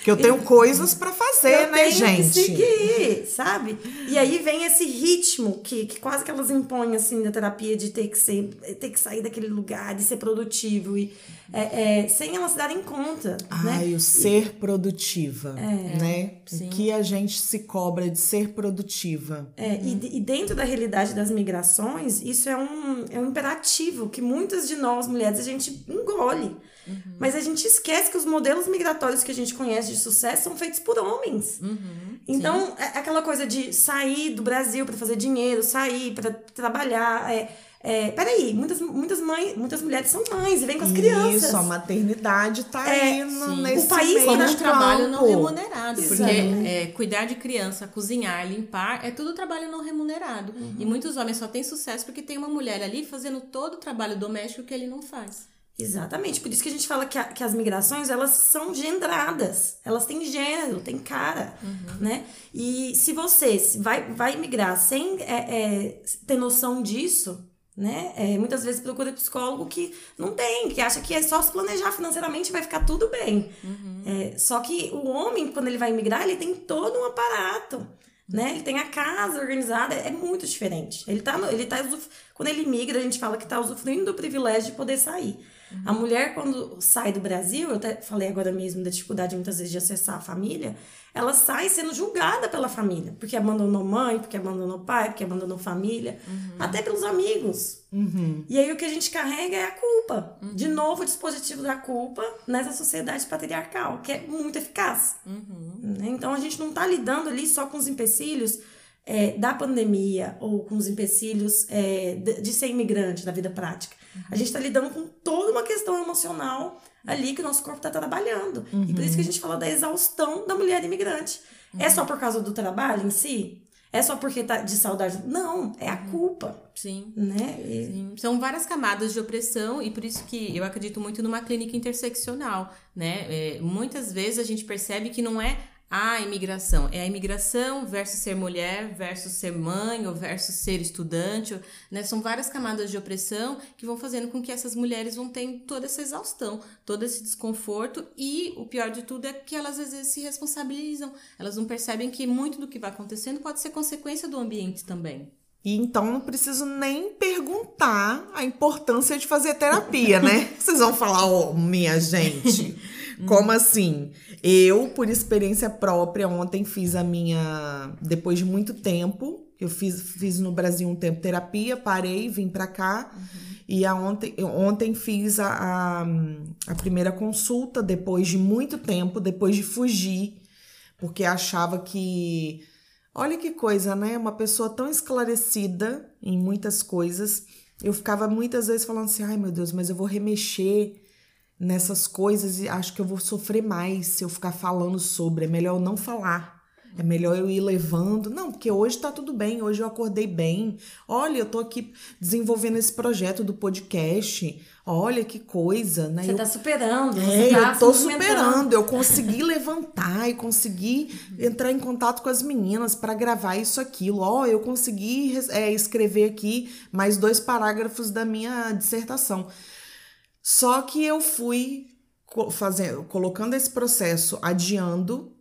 Que eu tenho <laughs> coisas para fazer, eu né, tenho gente? Que seguir, sabe? E aí vem esse ritmo que, que quase que elas impõem assim na terapia de ter que ser, ter que sair daquele lugar, de ser produtivo e é, é, sem elas se darem conta. Né? Ai, né? o ser produtiva, é, né? Sim. O que a gente se cobra de ser produtiva. É, hum. e, e, dentro da realidade das migrações, isso é um, é um imperativo que muitas de nós mulheres a gente engole. Uhum. Mas a gente esquece que os modelos migratórios que a gente conhece de sucesso são feitos por homens. Uhum. Então, é aquela coisa de sair do Brasil para fazer dinheiro, sair para trabalhar. É, é, peraí, muitas, muitas mães, muitas mulheres são mães e vêm com as crianças. Isso, a maternidade tá é, aí no, nesse O país como um trabalho não remunerado. Porque é, cuidar de criança, cozinhar, limpar, é tudo trabalho não remunerado. Uhum. E muitos homens só têm sucesso porque tem uma mulher ali fazendo todo o trabalho doméstico que ele não faz. Exatamente, por isso que a gente fala que, a, que as migrações elas são gendradas, elas têm gênero, têm cara, uhum. né? E se você vai, vai migrar sem é, é, ter noção disso, né? É, muitas vezes procura psicólogo que não tem, que acha que é só se planejar financeiramente vai ficar tudo bem. Uhum. É, só que o homem, quando ele vai migrar, ele tem todo um aparato. Né? Ele tem a casa organizada, é muito diferente. Ele tá, ele tá quando ele migra, a gente fala que está usufruindo do privilégio de poder sair. Uhum. A mulher, quando sai do Brasil, eu até falei agora mesmo da dificuldade muitas vezes de acessar a família, ela sai sendo julgada pela família, porque abandonou mãe, porque abandonou pai, porque abandonou família, uhum. até pelos amigos. Uhum. E aí o que a gente carrega é a culpa. Uhum. De novo, o dispositivo da culpa nessa sociedade patriarcal, que é muito eficaz. Uhum. Né? Então a gente não está lidando ali só com os empecilhos é, da pandemia ou com os empecilhos é, de, de, ser imigrante na vida prática. Uhum. A gente está lidando com toda uma questão emocional ali que o nosso corpo está trabalhando. Uhum. E por isso que a gente fala da exaustão da mulher imigrante. É só por causa do trabalho em si? É só porque tá de saudade? Não, é a culpa. Sim. Né? Sim. São várias camadas de opressão e por isso que eu acredito muito numa clínica interseccional, né? É, muitas vezes a gente percebe que não é a imigração. É a imigração versus ser mulher, versus ser mãe, ou versus ser estudante. Né? São várias camadas de opressão que vão fazendo com que essas mulheres vão tendo toda essa exaustão, todo esse desconforto. E o pior de tudo é que elas às vezes se responsabilizam. Elas não percebem que muito do que vai acontecendo pode ser consequência do ambiente também. E então não preciso nem perguntar a importância de fazer terapia, né? Vocês vão falar, oh, minha gente. <laughs> Como assim? Eu, por experiência própria, ontem fiz a minha. Depois de muito tempo, eu fiz, fiz no Brasil um tempo terapia, parei, vim para cá. Uhum. E a ontem, ontem fiz a, a, a primeira consulta, depois de muito tempo, depois de fugir, porque achava que. Olha que coisa, né? Uma pessoa tão esclarecida em muitas coisas. Eu ficava muitas vezes falando assim: ai meu Deus, mas eu vou remexer nessas coisas e acho que eu vou sofrer mais se eu ficar falando sobre. É melhor eu não falar. É melhor eu ir levando. Não, porque hoje tá tudo bem, hoje eu acordei bem. Olha, eu tô aqui desenvolvendo esse projeto do podcast. Olha que coisa, né? Você eu, tá superando. É, você tá eu tô superando. Eu consegui <laughs> levantar e consegui entrar em contato com as meninas para gravar isso, aquilo. Ó, oh, eu consegui é, escrever aqui mais dois parágrafos da minha dissertação. Só que eu fui fazendo, colocando esse processo, adiando,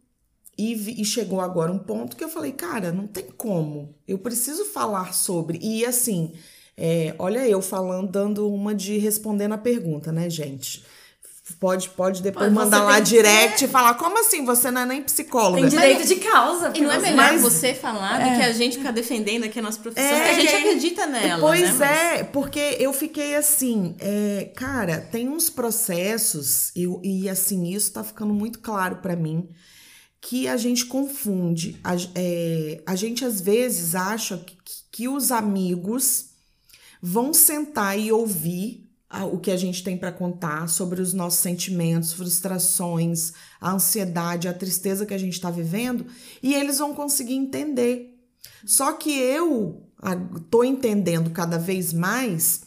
e, e, chegou agora um ponto que eu falei, cara, não tem como. Eu preciso falar sobre. E assim, é, olha eu falando, dando uma de respondendo a pergunta, né, gente? Pode, pode depois Pode, mandar lá direct e falar: como assim? Você não é nem psicóloga? Tem direito de causa. E não é melhor Mas- você falar do que a gente ficar defendendo aqui a nossa profissão, É, a gente que- acredita nela, Pois né? é, porque eu fiquei assim, é, cara, tem uns processos, eu, e assim, isso tá ficando muito claro pra mim, que a gente confunde. A, é, a gente às vezes acha que, que os amigos vão sentar e ouvir o que a gente tem pra contar sobre os nossos sentimentos, frustrações, a ansiedade, a tristeza que a gente tá vivendo, e eles vão conseguir entender. Só que eu tô entendendo cada vez mais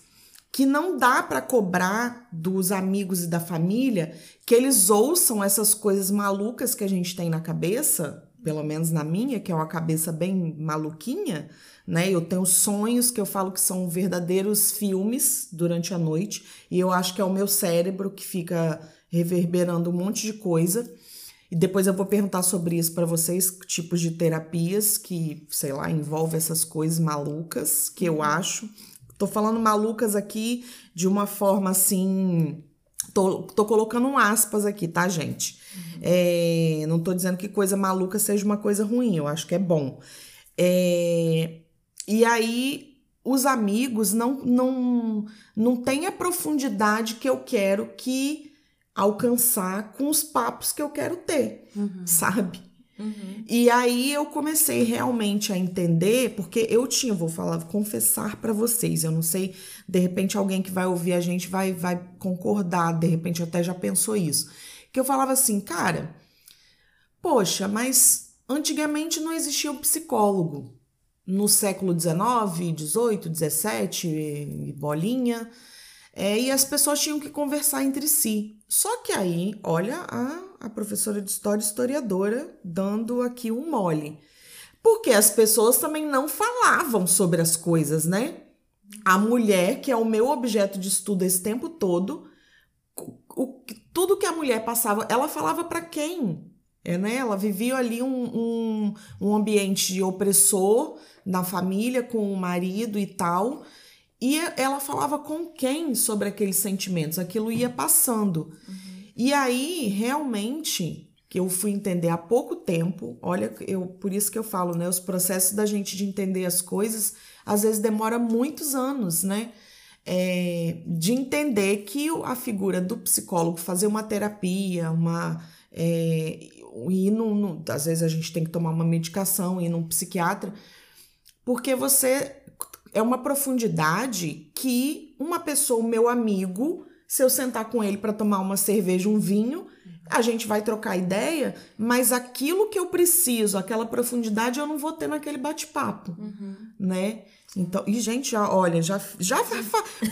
que não dá para cobrar dos amigos e da família que eles ouçam essas coisas malucas que a gente tem na cabeça, pelo menos na minha, que é uma cabeça bem maluquinha, né? Eu tenho sonhos que eu falo que são verdadeiros filmes durante a noite, e eu acho que é o meu cérebro que fica reverberando um monte de coisa. E depois eu vou perguntar sobre isso para vocês, tipos de terapias que, sei lá, envolve essas coisas malucas que eu acho. Tô falando malucas aqui de uma forma assim. Tô, tô colocando um aspas aqui, tá, gente? É, não tô dizendo que coisa maluca seja uma coisa ruim, eu acho que é bom. É, e aí, os amigos não, não, não têm a profundidade que eu quero que alcançar com os papos que eu quero ter, sabe? Uhum. E aí eu comecei realmente a entender, porque eu tinha, vou falar, confessar pra vocês, eu não sei, de repente alguém que vai ouvir a gente vai vai concordar, de repente até já pensou isso. Que eu falava assim, cara, poxa, mas antigamente não existia um psicólogo. No século XIX, XVIII, XVII, bolinha, é, e as pessoas tinham que conversar entre si. Só que aí, olha a, a professora de história historiadora dando aqui um mole. Porque as pessoas também não falavam sobre as coisas, né? A mulher, que é o meu objeto de estudo esse tempo todo, o, tudo que a mulher passava, ela falava para quem? É, né? Ela vivia ali um, um, um ambiente opressor na família, com o marido e tal. E ela falava com quem sobre aqueles sentimentos? Aquilo ia passando. E aí, realmente, que eu fui entender há pouco tempo, olha, eu por isso que eu falo, né? Os processos da gente de entender as coisas, às vezes demora muitos anos, né? É, de entender que a figura do psicólogo fazer uma terapia, uma. É, ir às vezes a gente tem que tomar uma medicação, ir num psiquiatra, porque você é uma profundidade que uma pessoa, meu amigo, se eu sentar com ele para tomar uma cerveja, um vinho, a gente vai trocar ideia, mas aquilo que eu preciso, aquela profundidade, eu não vou ter naquele bate-papo, né? Então, e gente, já, olha, já, já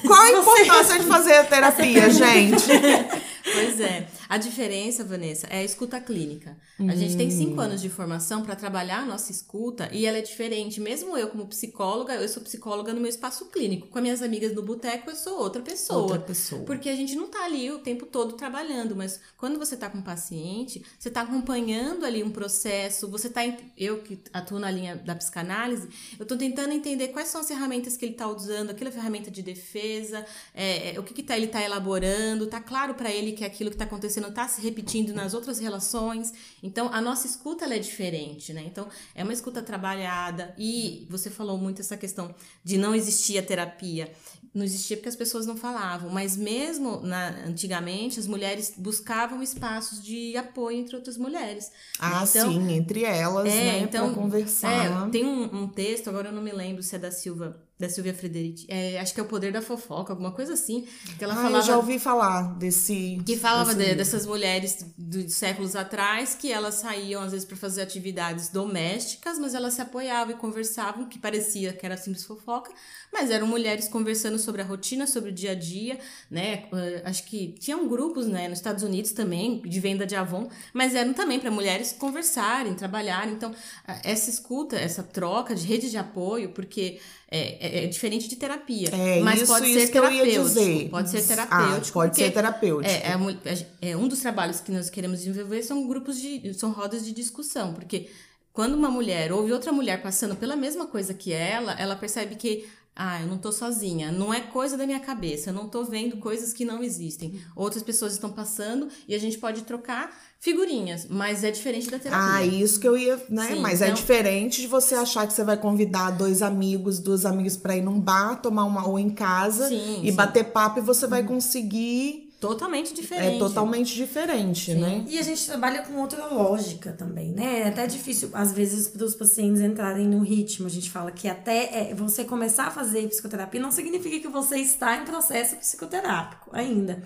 qual a <laughs> importância de fazer a terapia, <laughs> gente? <laughs> Pois é. A diferença, Vanessa, é a escuta clínica. A gente tem cinco Hum. anos de formação para trabalhar a nossa escuta e ela é diferente. Mesmo eu, como psicóloga, eu sou psicóloga no meu espaço clínico. Com as minhas amigas no boteco, eu sou outra pessoa. Outra pessoa. Porque a gente não tá ali o tempo todo trabalhando, mas quando você tá com um paciente, você tá acompanhando ali um processo, você tá. Eu que atuo na linha da psicanálise, eu tô tentando entender quais são as ferramentas que ele tá usando, aquela ferramenta de defesa, é, é, o que, que tá, ele tá elaborando, tá claro para ele que aquilo que tá acontecendo tá se repetindo nas outras relações. Então, a nossa escuta é diferente, né? Então, é uma escuta trabalhada. E você falou muito essa questão de não existir a terapia. Não existia porque as pessoas não falavam, mas mesmo na, antigamente as mulheres buscavam espaços de apoio entre outras mulheres. Ah, Então, sim, entre elas, é, né, então, conversar. É, tem um, um texto, agora eu não me lembro se é da Silva, da Silvia Frederici, é, acho que é o poder da fofoca, alguma coisa assim, que ela ah, falava eu já ouvi falar desse. que falava desse de- dessas mulheres de séculos atrás que elas saíam às vezes para fazer atividades domésticas, mas elas se apoiavam e conversavam, que parecia que era simples fofoca, mas eram mulheres conversando sobre a rotina, sobre o dia a dia, né? Eh, Acho que tinham grupos, né, nos Estados Unidos também de venda de Avon, mas eram também para mulheres conversarem, trabalharem. Então, a- essa escuta, essa troca de rede de apoio, porque é, é- é diferente de terapia, É, mas isso, pode isso ser eu ia terapêutico, pode ser Ah, terapêutico, pode porque ser terapêutico. é, é, é, um dos trabalhos que nós queremos desenvolver são grupos de. são rodas de discussão, porque quando uma mulher ouve outra mulher passando pela mesma coisa que ela, ela percebe que Ah, eu não tô sozinha. Não é coisa da minha cabeça. Eu não tô vendo coisas que não existem. Outras pessoas estão passando e a gente pode trocar figurinhas, mas é diferente da terapia. Ah, isso que eu ia, né? Sim, mas é então- diferente de você achar que você vai convidar dois amigos, duas amigas pra ir num bar, tomar uma ou em casa Sim, e sim. bater papo e você vai conseguir. Totalmente diferente. É totalmente diferente, né? E a gente trabalha com outra lógica também, né? É até difícil, às vezes, para os pacientes entrarem no ritmo. A gente fala que até é, você começar a fazer psicoterapia não significa que você está em processo psicoterápico ainda.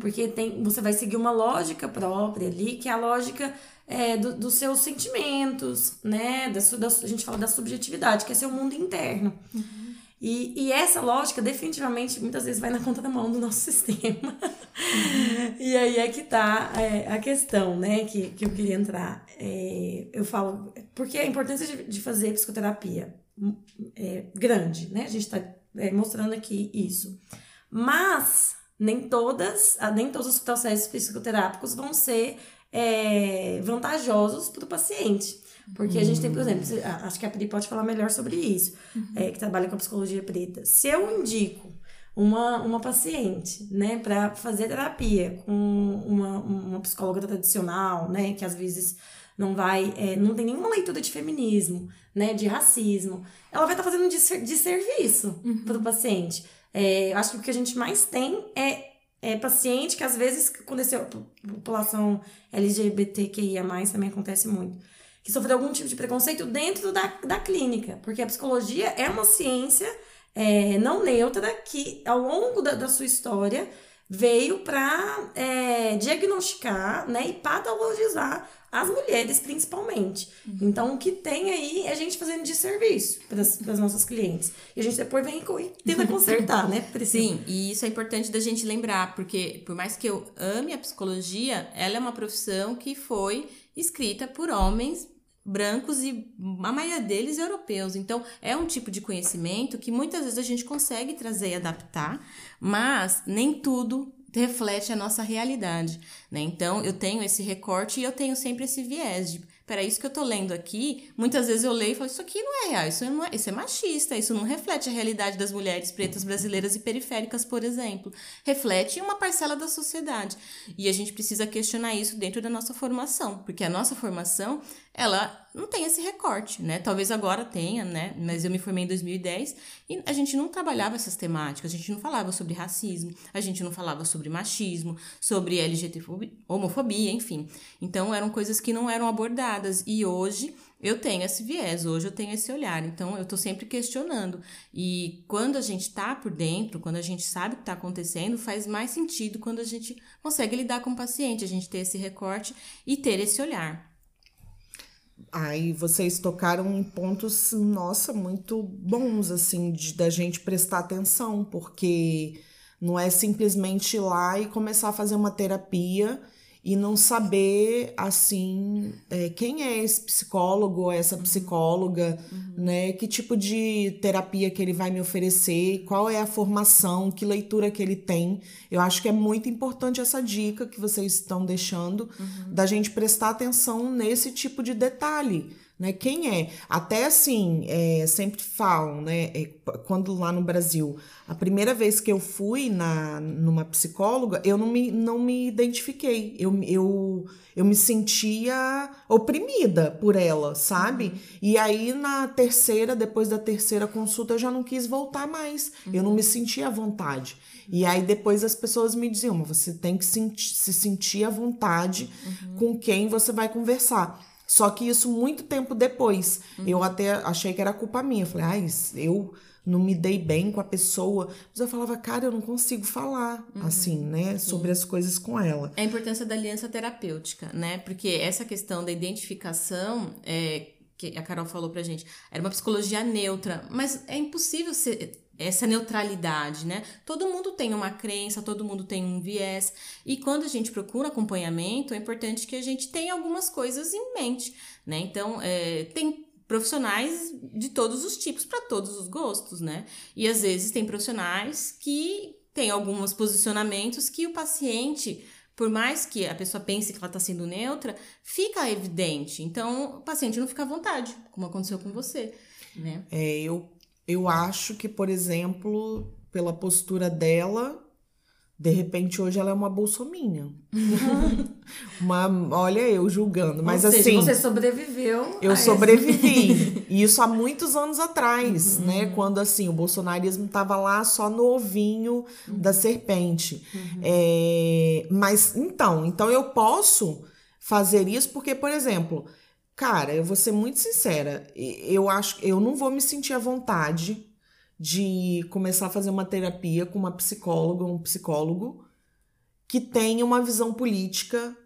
Porque tem, você vai seguir uma lógica própria ali, que é a lógica é, do- dos seus sentimentos, né? Da, da- a gente fala da subjetividade, que é seu mundo interno. E, e essa lógica, definitivamente, muitas vezes vai na contramão do nosso <laughs> sistema. e aí é que tá é, a questão, né, que, que eu queria entrar. É, eu falo, porque a importância de, de fazer psicoterapia hum, é grande, né? A gente tá é, mostrando aqui isso. Mas nem todas, ah, nem todos os processos psicoterápicos vão ser é, vantajosos para o paciente. Porque a gente tem, por exemplo, você- a- acho que a Pri pode falar melhor sobre isso, é, que trabalha com a psicologia preta. Se eu indico uma, uma paciente, né, para fazer terapia com uma, uma psicóloga tradicional, né, que às vezes não vai, é, não tem nenhuma leitura de feminismo, né, de racismo, ela vai estar fazendo um desser- desserviço para o paciente. É, eu acho que o que a gente mais tem é, é paciente que às vezes, quando essa população LGBTQIA+, também acontece muito, que sofreu algum tipo de preconceito dentro da, da clínica, porque a psicologia é uma ciência é, não neutra que, ao longo da, da sua história, veio para diagnosticar né, e patologizar as mulheres, principalmente. Então, o que tem aí é a gente fazendo de serviço para as nossas clientes. E a gente depois vem e tenta <laughs> consertar, né? Priscila? Sim, e isso é importante da gente lembrar, porque por mais que eu ame a psicologia, ela é uma profissão que foi escrita por homens brancos e a maioria deles europeus. Então, é um tipo de conhecimento que muitas vezes a gente consegue trazer e adaptar, mas nem tudo reflete a nossa realidade, né? Então, eu tenho esse recorte e eu tenho sempre esse viés de Pera, isso que eu tô lendo aqui, muitas vezes eu leio e falo, isso aqui não é real, isso, não é, isso é machista, isso não reflete a realidade das mulheres pretas brasileiras e periféricas, por exemplo. Reflete uma parcela da sociedade. E a gente precisa questionar isso dentro da nossa formação, porque a nossa formação, ela não tem esse recorte, né? Talvez agora tenha, né? Mas eu me formei em 2010 e a gente não trabalhava essas temáticas, a gente não falava sobre racismo, a gente não falava sobre machismo, sobre LGBTfobia, homofobia, enfim. Então eram coisas que não eram abordadas e hoje eu tenho esse viés, hoje eu tenho esse olhar, então eu tô sempre questionando. E quando a gente tá por dentro, quando a gente sabe o que tá acontecendo, faz mais sentido quando a gente consegue lidar com o paciente, a gente ter esse recorte e ter esse olhar. Aí vocês tocaram em pontos, nossa, muito bons, assim, de, da gente prestar atenção, porque não é simplesmente ir lá e começar a fazer uma terapia e não saber, assim, é, quem é esse psicólogo ou essa psicóloga, né? Que tipo de terapia que ele vai me oferecer, qual é a formação, que leitura que ele tem. Eu acho que é muito importante essa dica que vocês estão deixando, da gente prestar atenção nesse tipo de detalhe. Né? Quem é? Até assim, é, sempre falam, né? é, quando lá no Brasil, a primeira vez que eu fui na, numa psicóloga, eu não me, não me identifiquei. Eu, eu, eu me sentia oprimida por ela, sabe? E aí, na terceira, depois da terceira consulta, eu já não quis voltar mais. Eu não me sentia à vontade. E aí, depois as pessoas me diziam, você tem que se sentir à vontade com quem você vai conversar. Só que isso muito tempo depois. Eu até achei que era culpa minha. Falei, ai, eu não me dei bem com a pessoa. Mas eu falava, cara, eu não consigo falar, assim, né, sobre as coisas com ela. É a importância da aliança terapêutica, né? Porque essa questão da identificação, é, que a Carol falou pra gente, era uma psicologia neutra, mas é impossível ser essa neutralidade, né? Todo mundo tem uma crença, todo mundo tem um viés, e quando a gente procura acompanhamento, é importante que a gente tenha algumas coisas em mente, né? Então, é, tem profissionais de todos os tipos para todos os gostos, né? E às vezes tem profissionais que têm alguns posicionamentos que o paciente por mais que a pessoa pense que ela está sendo neutra, fica evidente. Então, o paciente não fica à vontade, como aconteceu com você, né? É, eu eu acho que, por exemplo, pela postura dela, de repente hoje ela é uma bolsominha. <laughs> uma, olha eu julgando, mas Ou seja, assim, você sobreviveu. eu esse- sobrevivi. <laughs> E isso há muitos anos atrás, Uhum. né? Quando assim, o bolsonarismo tava lá só no ovinho Uhum. da serpente. É, mas então, então eu posso fazer isso porque, por exemplo, cara, eu vou ser muito sincera, eu acho eu não vou me sentir à vontade de começar a fazer uma terapia com uma psicóloga, um psicólogo que tenha uma visão política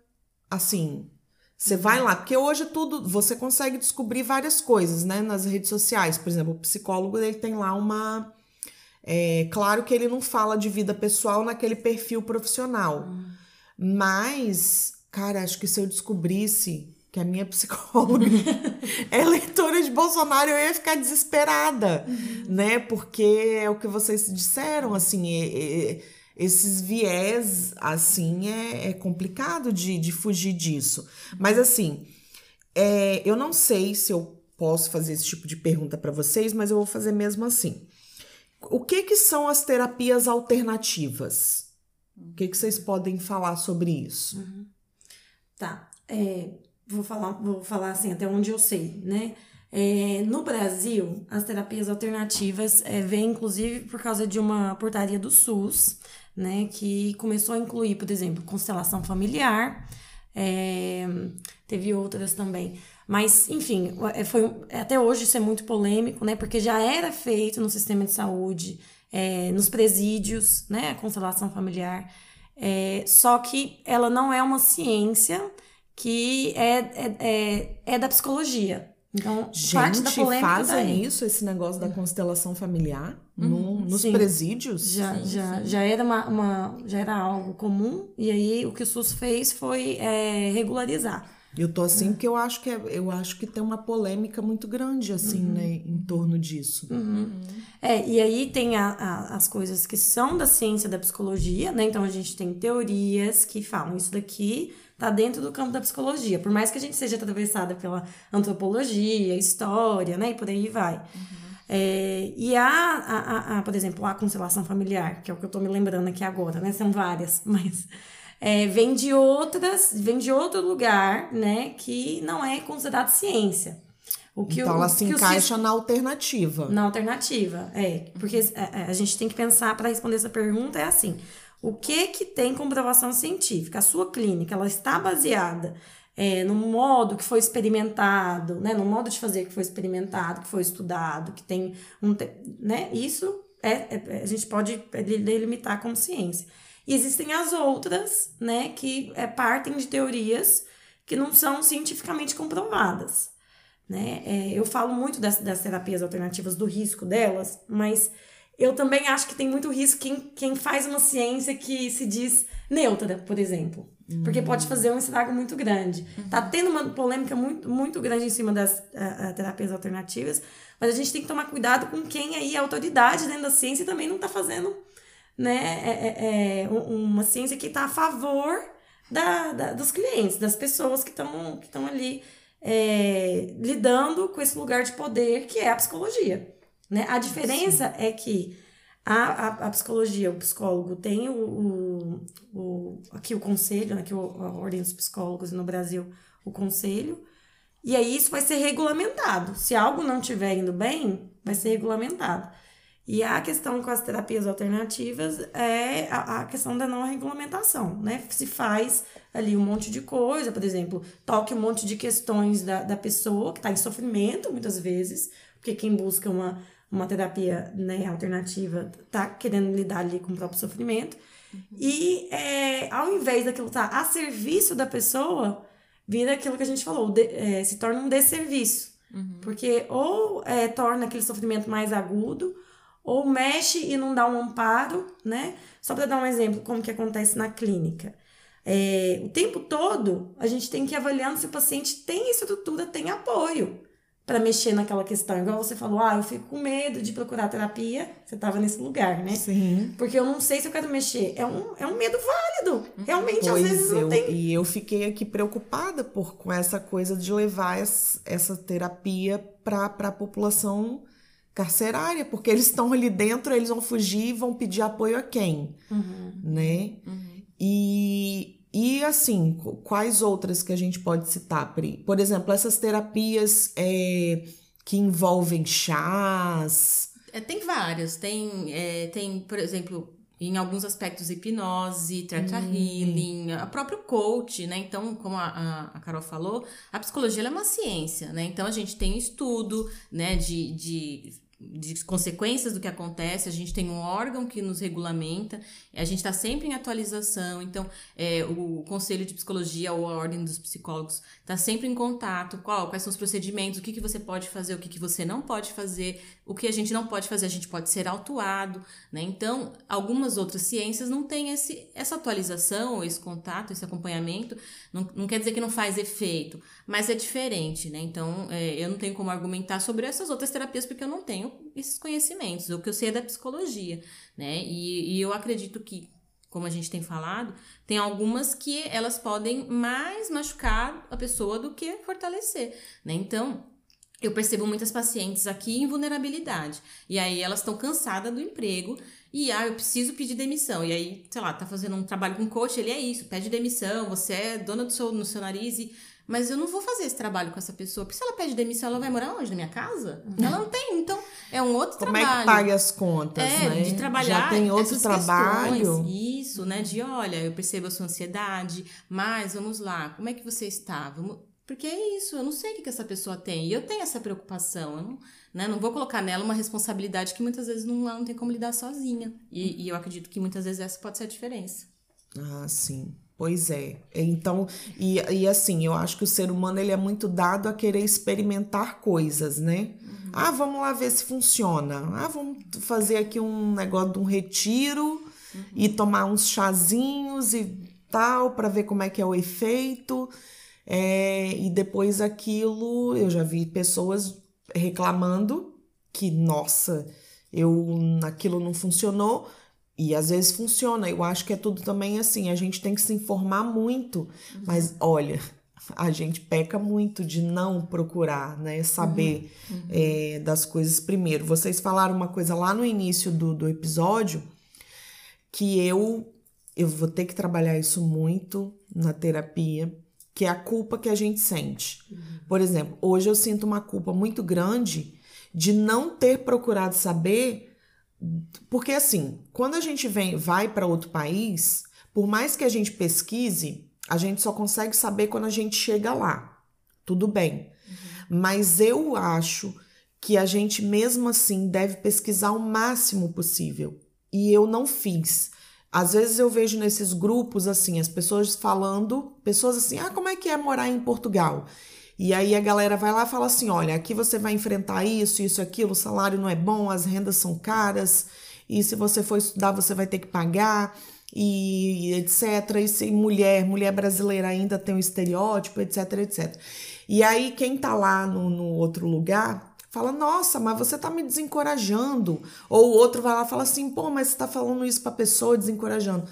assim. Você vai lá, porque hoje tudo você consegue descobrir várias coisas, né, nas redes sociais. Por exemplo, o psicólogo ele tem lá uma é claro que ele não fala de vida pessoal naquele perfil profissional. Mas, cara, acho que se eu descobrisse que a minha psicóloga <laughs> é leitora de Bolsonaro, eu ia ficar desesperada, né? Porque é o que vocês disseram, assim, é- é- esses viés, assim, é, é complicado de, de fugir disso. Mas, assim, é, eu não sei se eu posso fazer esse tipo de pergunta para vocês, mas eu vou fazer mesmo assim. O que que são as terapias alternativas? O que que vocês podem falar sobre isso? Tá. é, vou, falar, vou falar assim, até onde eu sei, né? É, no Brasil, as terapias alternativas é, vêm, inclusive, por causa de uma portaria do SUS, né? Que começou a incluir, por exemplo, constelação familiar, é, teve outras também. Mas, enfim, é, foi, até hoje isso é muito polêmico, né? Porque já era feito no sistema de saúde, é, nos presídios, né? A constelação familiar. É, só que ela não é uma ciência que é, é, é, é da psicologia. Então, parte da Gente, polêmica fazem daí. isso, esse negócio da constelação familiar no- nos sim. presídios? Já, já, já, era uma, uma- já era algo comum, e aí o que o SUS fez foi é, regularizar. Eu tô assim porque eu acho que é- eu acho que tem uma polêmica muito grande assim, Uhum. né, em torno disso. É, e aí tem a- a- as coisas que são da ciência da psicologia, né? Então a gente tem teorias que falam isso daqui tá dentro do campo da psicologia, por mais que a gente seja atravessada pela antropologia, história, né? E por aí vai. É, e a, a, a- a, por exemplo, a constelação familiar, que é o que eu tô me lembrando aqui agora, né? São várias, <laughs> mas é, vem de outras, vem de outro lugar, né? Que não é considerado ciência. O que então o, ela se que o encaixa na alternativa. na alternativa, é. Porque a, a gente tem que pensar para responder essa pergunta é assim: o que que tem comprovação científica? A sua clínica, ela está baseada é, no modo que foi experimentado, né? No modo de fazer que foi experimentado, que foi estudado, que tem um, né? Isso é, é- a gente pode delimitar como ciência. E existem as outras, né? Que é, partem de teorias que não são cientificamente comprovadas né? É, eu falo muito das, das terapias alternativas, do risco delas, mas eu também acho que tem muito risco quem, quem faz uma ciência que se diz neutra, por exemplo. Porque pode fazer um estrago muito grande. Tá tendo uma polêmica muito, muito grande em cima das ah, ah, terapias alternativas, mas a gente tem que tomar cuidado com quem aí é autoridade dentro da ciência e também não tá fazendo né, é, é, é, um- uma ciência que está a favor da, da- dos clientes, das pessoas que estão que ali é, lidando com esse lugar de poder que é a psicologia. Né? A diferença é que a, a, a psicologia, o psicólogo tem o, o, o- aqui o conselho, né, o, a Ordem dos Psicólogos no Brasil, o conselho, e aí isso vai ser regulamentado. Se algo não estiver indo bem, vai ser regulamentado. E a questão com as terapias alternativas é a, a questão da não regulamentação, né? Se faz ali um monte de coisa, por exemplo, toque um monte de questões da, da pessoa que está em sofrimento, muitas vezes, porque quem busca uma, uma terapia né, alternativa tá querendo lidar ali com o próprio sofrimento. E é, ao invés daquilo estar a serviço da pessoa, vira aquilo que a gente falou, de- é, se torna um desserviço. Porque ou é, torna aquele sofrimento mais agudo, ou mexe e não dá um amparo, né? Só para dar um exemplo, como que acontece na clínica. É, o tempo todo, a gente tem que ir avaliando se o paciente tem estrutura, tem apoio para mexer naquela questão. Igual você falou, ah, eu fico com medo de procurar terapia. Você estava nesse lugar, né? Sim. Porque eu não sei se eu quero mexer. É um, é um medo válido. Realmente, às vezes, Pois não eu, tem. e eu fiquei aqui preocupada por com essa coisa de levar essa, essa terapia para a população carcerária, porque eles estão ali dentro, eles vão fugir e vão pedir apoio a quem, Uhum. né? E, e assim, qu- quais outras que a gente pode citar, Pri? Por exemplo, essas terapias é, que envolvem chás. É, tem várias. Tem, é, tem, por exemplo, em alguns aspectos, hipnose, Theta Healing, a próprio coach, né? Então, como a, a, Carol falou, a psicologia é uma ciência, né? Então, a gente tem estudo, né, de... de de consequências do que acontece, a gente tem um órgão que nos regulamenta, a gente está sempre em atualização, então é, o Conselho de Psicologia ou a Ordem dos Psicólogos está sempre em contato, qual, quais são os procedimentos, o que, que você pode fazer, o que, que você não pode fazer, o que a gente não pode fazer, a gente pode ser autuado, né? Então, algumas outras ciências não têm esse, essa atualização, esse contato, esse acompanhamento, não, não quer dizer que não faz efeito, mas é diferente, né? Então, é, eu não tenho como argumentar sobre essas outras terapias porque eu não tenho esses conhecimentos, o que eu sei é da psicologia, né? E, e eu acredito que, como a gente tem falado, tem algumas que elas podem mais machucar a pessoa do que fortalecer, né? Então, eu percebo muitas pacientes aqui em vulnerabilidade. E aí elas estão cansadas do emprego e ah, eu preciso pedir demissão. E aí, sei lá, tá fazendo um trabalho com coach, ele é isso, pede demissão, você é dona do seu, no seu nariz e mas eu não vou fazer esse trabalho com essa pessoa. Porque se ela pede demissão, ela vai morar onde? Na minha casa? Ela não tem. Então, é um outro Como trabalho. é que paga as contas, É, né? de trabalhar Já tem outro trabalho. questões. Isso, né? De olha, eu percebo a sua ansiedade, mas vamos lá, como é que você está? Vamos... Porque é isso, eu não sei o que, que essa pessoa tem. E eu tenho essa preocupação. Eu não, né, não vou colocar nela uma responsabilidade que muitas vezes não, ela não tem como lidar sozinha. E, e eu acredito que muitas vezes essa pode ser a diferença. Ah, sim. Pois é. Então, e, e assim, eu acho que o ser humano ele é muito dado a querer experimentar coisas, né? Ah, vamos lá ver se funciona. Ah, vamos fazer aqui um negócio de um retiro e tomar uns chazinhos e tal para ver como é que é o efeito. É, e depois aquilo, eu já vi pessoas reclamando que, nossa, eu aquilo não funcionou. E às vezes funciona. Eu acho que é tudo também assim. A gente tem que se informar muito. Mas olha, a gente peca muito de não procurar, né? Saber é, das coisas primeiro. Vocês falaram uma coisa lá no início do, do episódio que eu eu vou ter que trabalhar isso muito na terapia, que é a culpa que a gente sente. Por exemplo, hoje eu sinto uma culpa muito grande de não ter procurado saber porque assim, quando a gente vem, vai para outro país, por mais que a gente pesquise, a gente só consegue saber quando a gente chega lá. Tudo bem. Mas eu acho que a gente mesmo assim deve pesquisar o máximo possível. E eu não fiz. Às vezes eu vejo nesses grupos assim, as pessoas falando, pessoas assim: "Ah, como é que é morar em Portugal?" E aí a galera vai lá e fala assim: olha, aqui você vai enfrentar isso, isso, aquilo, o salário não é bom, as rendas são caras, e se você for estudar, você vai ter que pagar, e etc. E se mulher, mulher brasileira ainda tem um estereótipo, etc, etc. E aí quem tá lá no, no outro lugar fala: nossa, mas você tá me desencorajando. Ou o outro vai lá e fala assim: pô, mas você tá falando isso pra pessoa, desencorajando.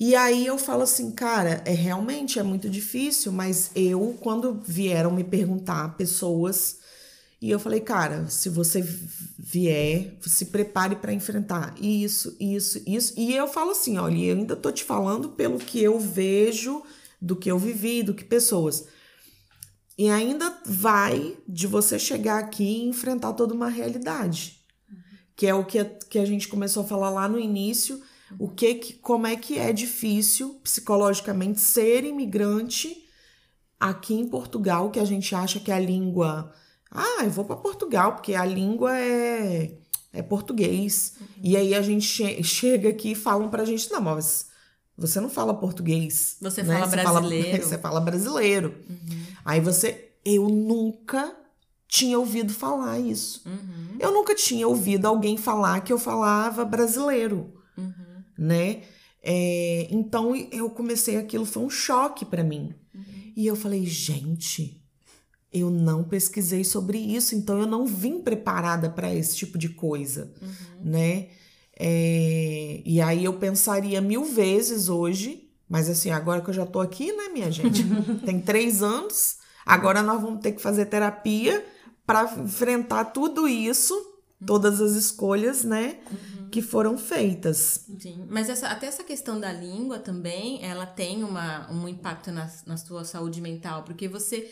E aí eu falo assim, cara, é realmente é muito difícil, mas eu, quando vieram me perguntar pessoas, e eu falei, cara, se você vier, se prepare para enfrentar isso, isso, isso. E eu falo assim, olha, eu ainda tô te falando pelo que eu vejo, do que eu vivi, do que pessoas. E ainda vai de você chegar aqui e enfrentar toda uma realidade. Que é o que a, que a gente começou a falar lá no início, o que, que como é que é difícil psicologicamente ser imigrante aqui em Portugal, que a gente acha que a língua, ah, eu vou para Portugal porque a língua é é português. E aí a gente che chega aqui e falam pra gente, não, mas você não fala português. Você né? fala brasileiro. você fala brasileiro. <laughs> Aí você, eu nunca tinha ouvido falar isso. Uhum. Eu nunca tinha ouvido alguém falar que eu falava brasileiro Uhum. Né? É, então eu comecei aquilo, foi um choque para mim. E eu falei, gente, eu não pesquisei sobre isso, então eu não vim preparada para esse tipo de coisa, né? É, e aí eu pensaria mil vezes hoje, mas assim, agora que eu já tô aqui, né, minha gente? <laughs> Tem três anos, agora nós vamos ter que fazer terapia para enfrentar tudo isso todas as escolhas, né, que foram feitas. Sim, mas essa, até essa questão da língua também, ela tem uma, um impacto na, na sua saúde mental, porque você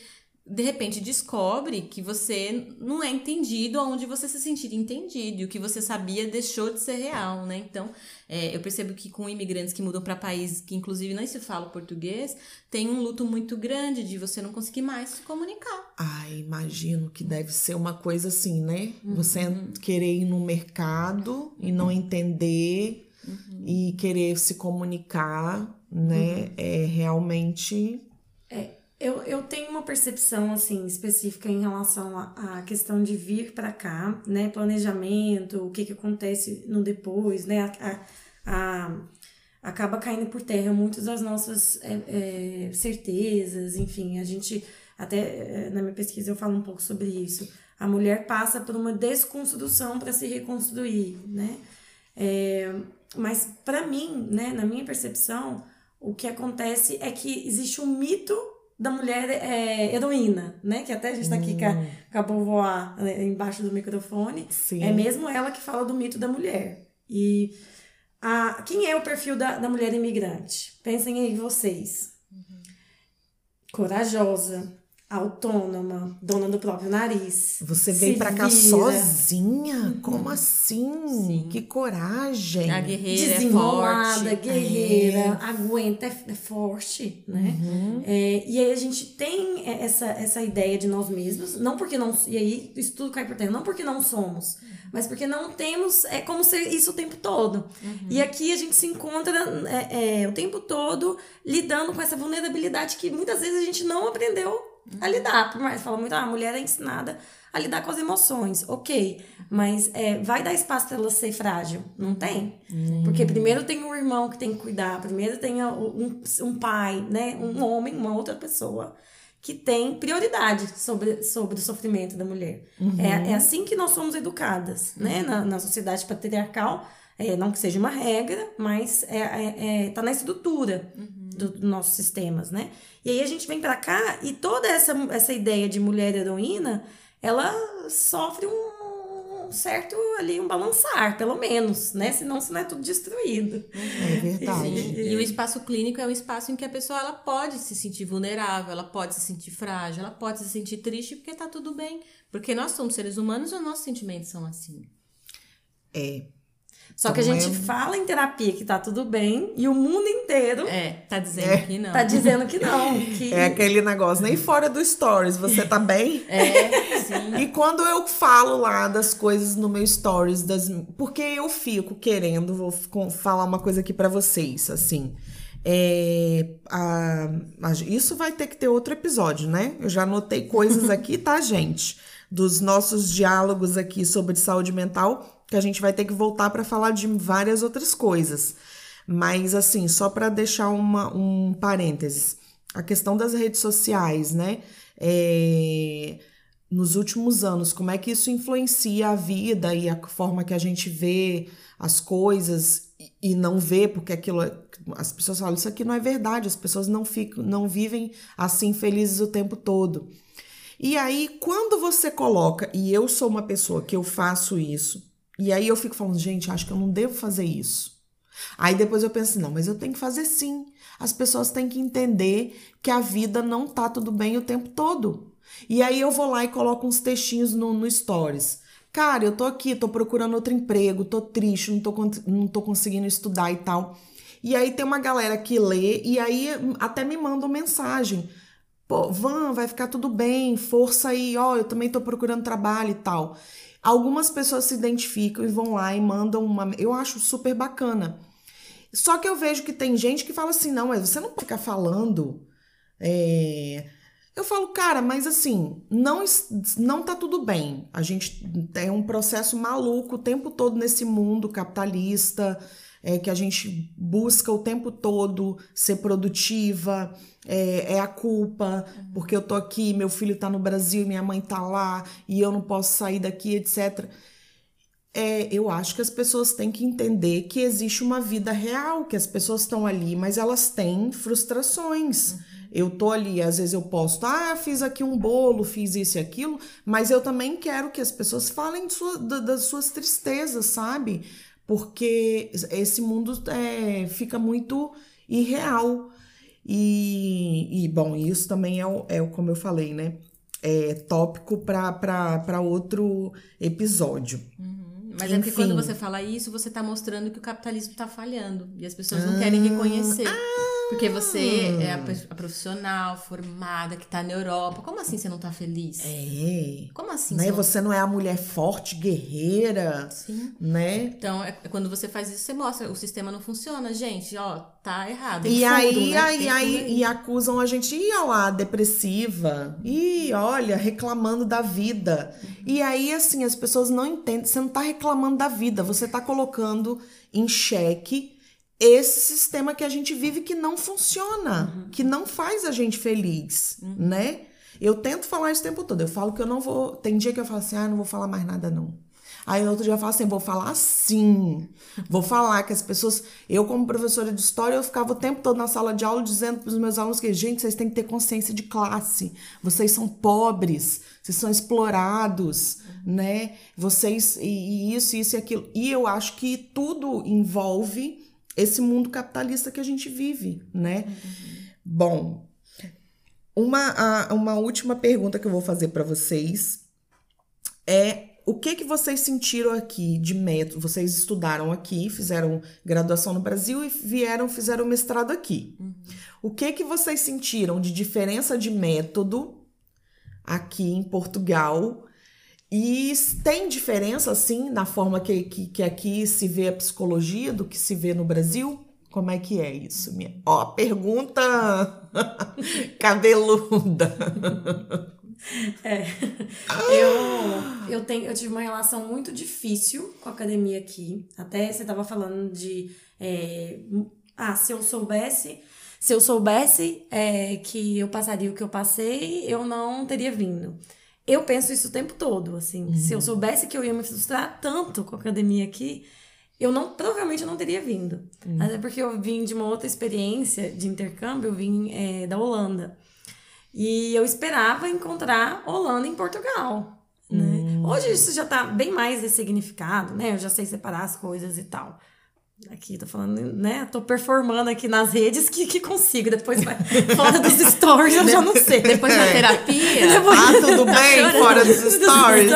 de repente descobre que você não é entendido onde você se sentir entendido e o que você sabia deixou de ser real, né? Então, é, eu percebo que com imigrantes que mudam para países que inclusive nem se fala português, tem um luto muito grande de você não conseguir mais se comunicar. Ai, imagino que deve ser uma coisa assim, né? Você querer ir no mercado e não entender e querer se comunicar, né? É realmente Eu, eu tenho uma percepção, assim, específica em relação à questão de vir para cá, né? Planejamento, o que que acontece no depois, né? A, a- a- acaba caindo por terra muitas das nossas é, é, certezas, enfim, a gente, até é, na minha pesquisa eu falo um pouco sobre isso. A mulher passa por uma desconstrução para se reconstruir, né? É, mas para mim, né, na minha percepção, o que acontece é que existe um mito da mulher é, heroína, né? Que até a gente tá aqui com a, com a Beauvoir, né, embaixo do microfone. Sim. É mesmo ela que fala do mito da mulher. E a, quem é o perfil da, da mulher imigrante? Pensem aí vocês. Corajosa, autônoma, dona do próprio nariz. Você veio pra cá sozinha? Como assim? Sim. Que coragem. A guerreira é desenrolada, forte. guerreira, aguenta, é, é forte, né? Uhum. É, e aí a gente tem essa, essa ideia de nós mesmos, não porque não. E aí isso tudo cai por terra, não porque não somos, mas porque não temos. É como ser isso o tempo todo. E aqui a gente se encontra é, é, o tempo todo lidando com essa vulnerabilidade que muitas vezes a gente não aprendeu a lidar. Por mais fala muito, ah, a mulher é ensinada a lidar com as emoções. Ok, mas é, vai dar espaço para ela ser frágil? Não tem. Porque primeiro tem um irmão que tem que cuidar, primeiro tem um, um pai, né? Um homem, uma outra pessoa que tem prioridade sobre, sobre o sofrimento da mulher. É, é assim que nós somos educadas, né? Na, na sociedade patriarcal, é, não que seja uma regra, mas é, é, é- tá na estrutura do- dos nossos sistemas, né? E aí a gente vem pra cá e toda essa, essa ideia de mulher heroína, ela sofre um certo ali, um balançar, pelo menos, né? Senão se não é tudo destruído. É verdade. E o espaço clínico é um espaço em que a pessoa ela pode se sentir vulnerável, ela pode se sentir frágil, ela pode se sentir triste porque tá tudo bem. Porque nós somos seres humanos e os nossos sentimentos são assim. É. Só que a Então, gente é- fala em terapia que tá tudo bem e o mundo inteiro É, tá dizendo que não. tá dizendo que não. <laughs> Que... É aquele negócio, nem fora do stories, você tá bem? <laughs> É, sim. E quando eu falo lá das coisas no meu stories, das, porque eu fico querendo, vou falar uma coisa aqui pra vocês, assim. É, a- a- isso vai ter que ter outro episódio, né? Eu já anotei coisas aqui, tá, <laughs> gente? Dos nossos diálogos aqui sobre saúde mental, que a gente vai ter que voltar pra falar de várias outras coisas. Mas, assim, só para deixar uma, um parênteses, a questão das redes sociais, né? É, nos últimos anos, como é que isso influencia a vida e a forma que a gente vê as coisas e, e não vê, porque aquilo. é- As pessoas falam, isso aqui não é verdade, as pessoas não ficam, não vivem assim felizes o tempo todo. E aí, quando você coloca, e eu sou uma pessoa que eu faço isso, e aí eu fico falando, gente, acho que eu não devo fazer isso. Aí depois eu penso, não, mas eu tenho que fazer sim. As pessoas têm que entender que a vida não tá tudo bem o tempo todo. E aí eu vou lá e coloco uns textinhos no, no Stories. Cara, eu tô aqui, tô procurando outro emprego, tô triste, não tô, não tô conseguindo estudar e tal. E aí tem uma galera que lê e aí até me mandam mensagem. Pô, Van, vai ficar tudo bem, força aí, ó, eu também tô procurando trabalho e tal. Algumas pessoas se identificam e vão lá e mandam uma. Eu acho super bacana. Só que eu vejo que tem gente que fala assim: não, mas você não ficar falando. é, Eu falo, cara, mas assim, não, não tá tudo bem. A gente tem um processo maluco o tempo todo nesse mundo capitalista, é, que a gente busca o tempo todo ser produtiva, é, é a culpa, porque eu tô aqui, meu filho tá no Brasil, minha mãe tá lá, e eu não posso sair daqui, etc. É, eu acho que as pessoas têm que entender que existe uma vida real, que as pessoas estão ali, mas elas têm frustrações. Eu tô ali, às vezes eu posto, ah, fiz aqui um bolo, fiz isso e aquilo, mas eu também quero que as pessoas falem sua, das suas tristezas, sabe? Porque esse mundo é, fica muito irreal. E, e, bom, isso também é, o, é como eu falei, né? É tópico para outro episódio. Uhum. Mas Enfim. é porque quando você fala isso, você está mostrando que o capitalismo está falhando. E as pessoas não ah, querem reconhecer. Ah, porque você é a, a profissional formada que tá na Europa. Como assim você não tá feliz? É. Como assim? Né? Você não é a mulher forte, guerreira. Sim. Né? Então, é, é, quando você faz isso, você mostra. O sistema não funciona, gente. Ó, tá errado. E aí, né? aí, aí, e acusam a gente, e ó lá, depressiva. E olha, reclamando da vida. Uhum. E aí, assim, as pessoas não entendem. Você não tá reclamando da vida, você tá colocando em xeque esse sistema que a gente vive que não funciona, uhum. que não faz a gente feliz, uhum. né? Eu tento falar isso o tempo todo. Eu falo que eu não vou. Tem dia que eu falo assim, ah, não vou falar mais nada, não. Aí outro dia eu falo assim, vou falar sim. Vou falar que as pessoas. Eu, como professora de história, eu ficava o tempo todo na sala de aula dizendo para os meus alunos que, gente, vocês têm que ter consciência de classe. Vocês são pobres, vocês são explorados, uhum. né? Vocês. E, e isso, isso e aquilo. E eu acho que tudo envolve esse mundo capitalista que a gente vive, né? Uhum. Bom, uma, uma última pergunta que eu vou fazer para vocês é o que que vocês sentiram aqui de método? Vocês estudaram aqui, fizeram graduação no Brasil e vieram, fizeram mestrado aqui. Uhum. O que que vocês sentiram de diferença de método aqui em Portugal e tem diferença, assim, na forma que, que, que, aqui se vê a psicologia do que se vê no Brasil? Como é que é isso? Minha... Ó, pergunta <laughs> cabeluda. É. Eu, eu, tenho, eu tive uma relação muito difícil com a academia aqui. Até você estava falando de. É, ah, se eu soubesse. Se eu soubesse é, que eu passaria o que eu passei, eu não teria vindo eu penso isso o tempo todo, assim. Uhum. Se eu soubesse que eu ia me frustrar tanto com a academia aqui, eu não, provavelmente eu não teria vindo. Uhum. Até porque eu vim de uma outra experiência de intercâmbio, eu vim é, da Holanda. E eu esperava encontrar Holanda em Portugal. Né? Uhum. Hoje isso já tá bem mais ressignificado, né? Eu já sei separar as coisas e tal. Aqui, tô falando, né? Tô performando aqui nas redes que, que consigo. Depois vai <laughs> fora dos stories, eu já não sei. Depois da terapia. Depois... Ah, tudo bem, fora dos stories.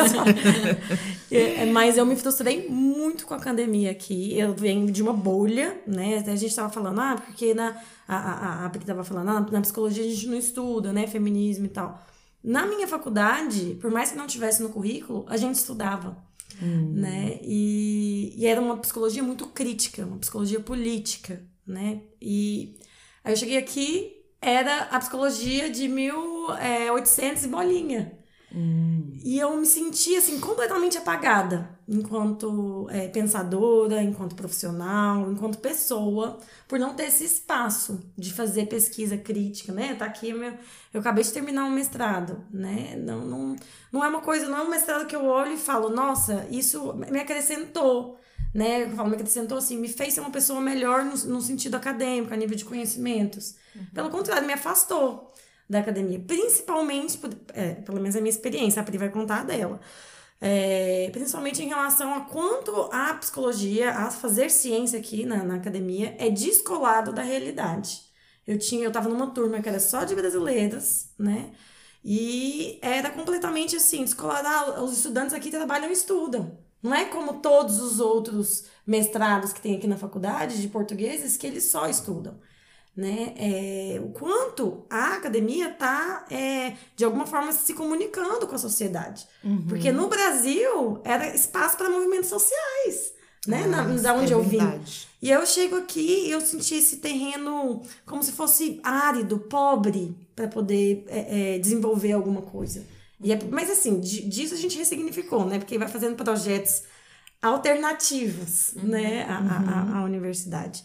É, é, mas eu me frustrei muito com a academia aqui. Eu venho de uma bolha, né? A gente tava falando, ah, porque na. A, a, a Pri tava falando, ah, na psicologia a gente não estuda, né? Feminismo e tal. Na minha faculdade, por mais que não tivesse no currículo, a gente estudava. Hum. Né? E, e era uma psicologia muito crítica, uma psicologia política, né? E aí eu cheguei aqui, era a psicologia de 1800 é, e bolinha. Hum. E eu me senti assim completamente apagada enquanto é, pensadora, enquanto profissional, enquanto pessoa, por não ter esse espaço de fazer pesquisa crítica, né? Tá aqui meu, eu acabei de terminar um mestrado, né? Não, não, não é uma coisa, não é um mestrado que eu olho e falo, nossa, isso me acrescentou, né? Eu falo, me acrescentou assim, me fez ser uma pessoa melhor no, no sentido acadêmico, a nível de conhecimentos. Uhum. Pelo contrário, me afastou da academia. Principalmente, é, pelo menos a minha experiência, a Pri vai contar dela. É, principalmente em relação a quanto a psicologia, a fazer ciência aqui na, na academia, é descolado da realidade. Eu tinha, eu tava numa turma que era só de brasileiras, né? E era completamente assim, descolado. Ah, os estudantes aqui trabalham e estudam. Não é como todos os outros mestrados que tem aqui na faculdade de portugueses que eles só estudam né? É, o quanto a academia está, é, de alguma forma, se comunicando com a sociedade. Uhum. Porque no Brasil era espaço para movimentos sociais, né? Nossa, Na, da onde é eu vim. Verdade. E eu chego aqui e eu senti esse terreno como se fosse árido, pobre, para poder é, é, desenvolver alguma coisa. E é, mas assim, disso a gente ressignificou, né? Porque vai fazendo projetos alternativos, uhum. né? À, uhum. à universidade.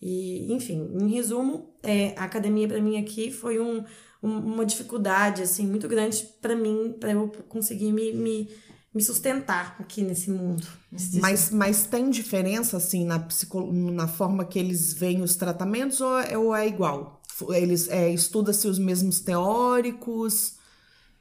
E, enfim, em resumo, é, a academia para mim aqui foi um, um, uma dificuldade assim muito grande para mim, para eu conseguir me, me, me, sustentar aqui nesse mundo. Mas, mas tem diferença assim na, psico, na forma que eles veem os tratamentos ou é, ou é igual? Eles é, estuda-se os mesmos teóricos?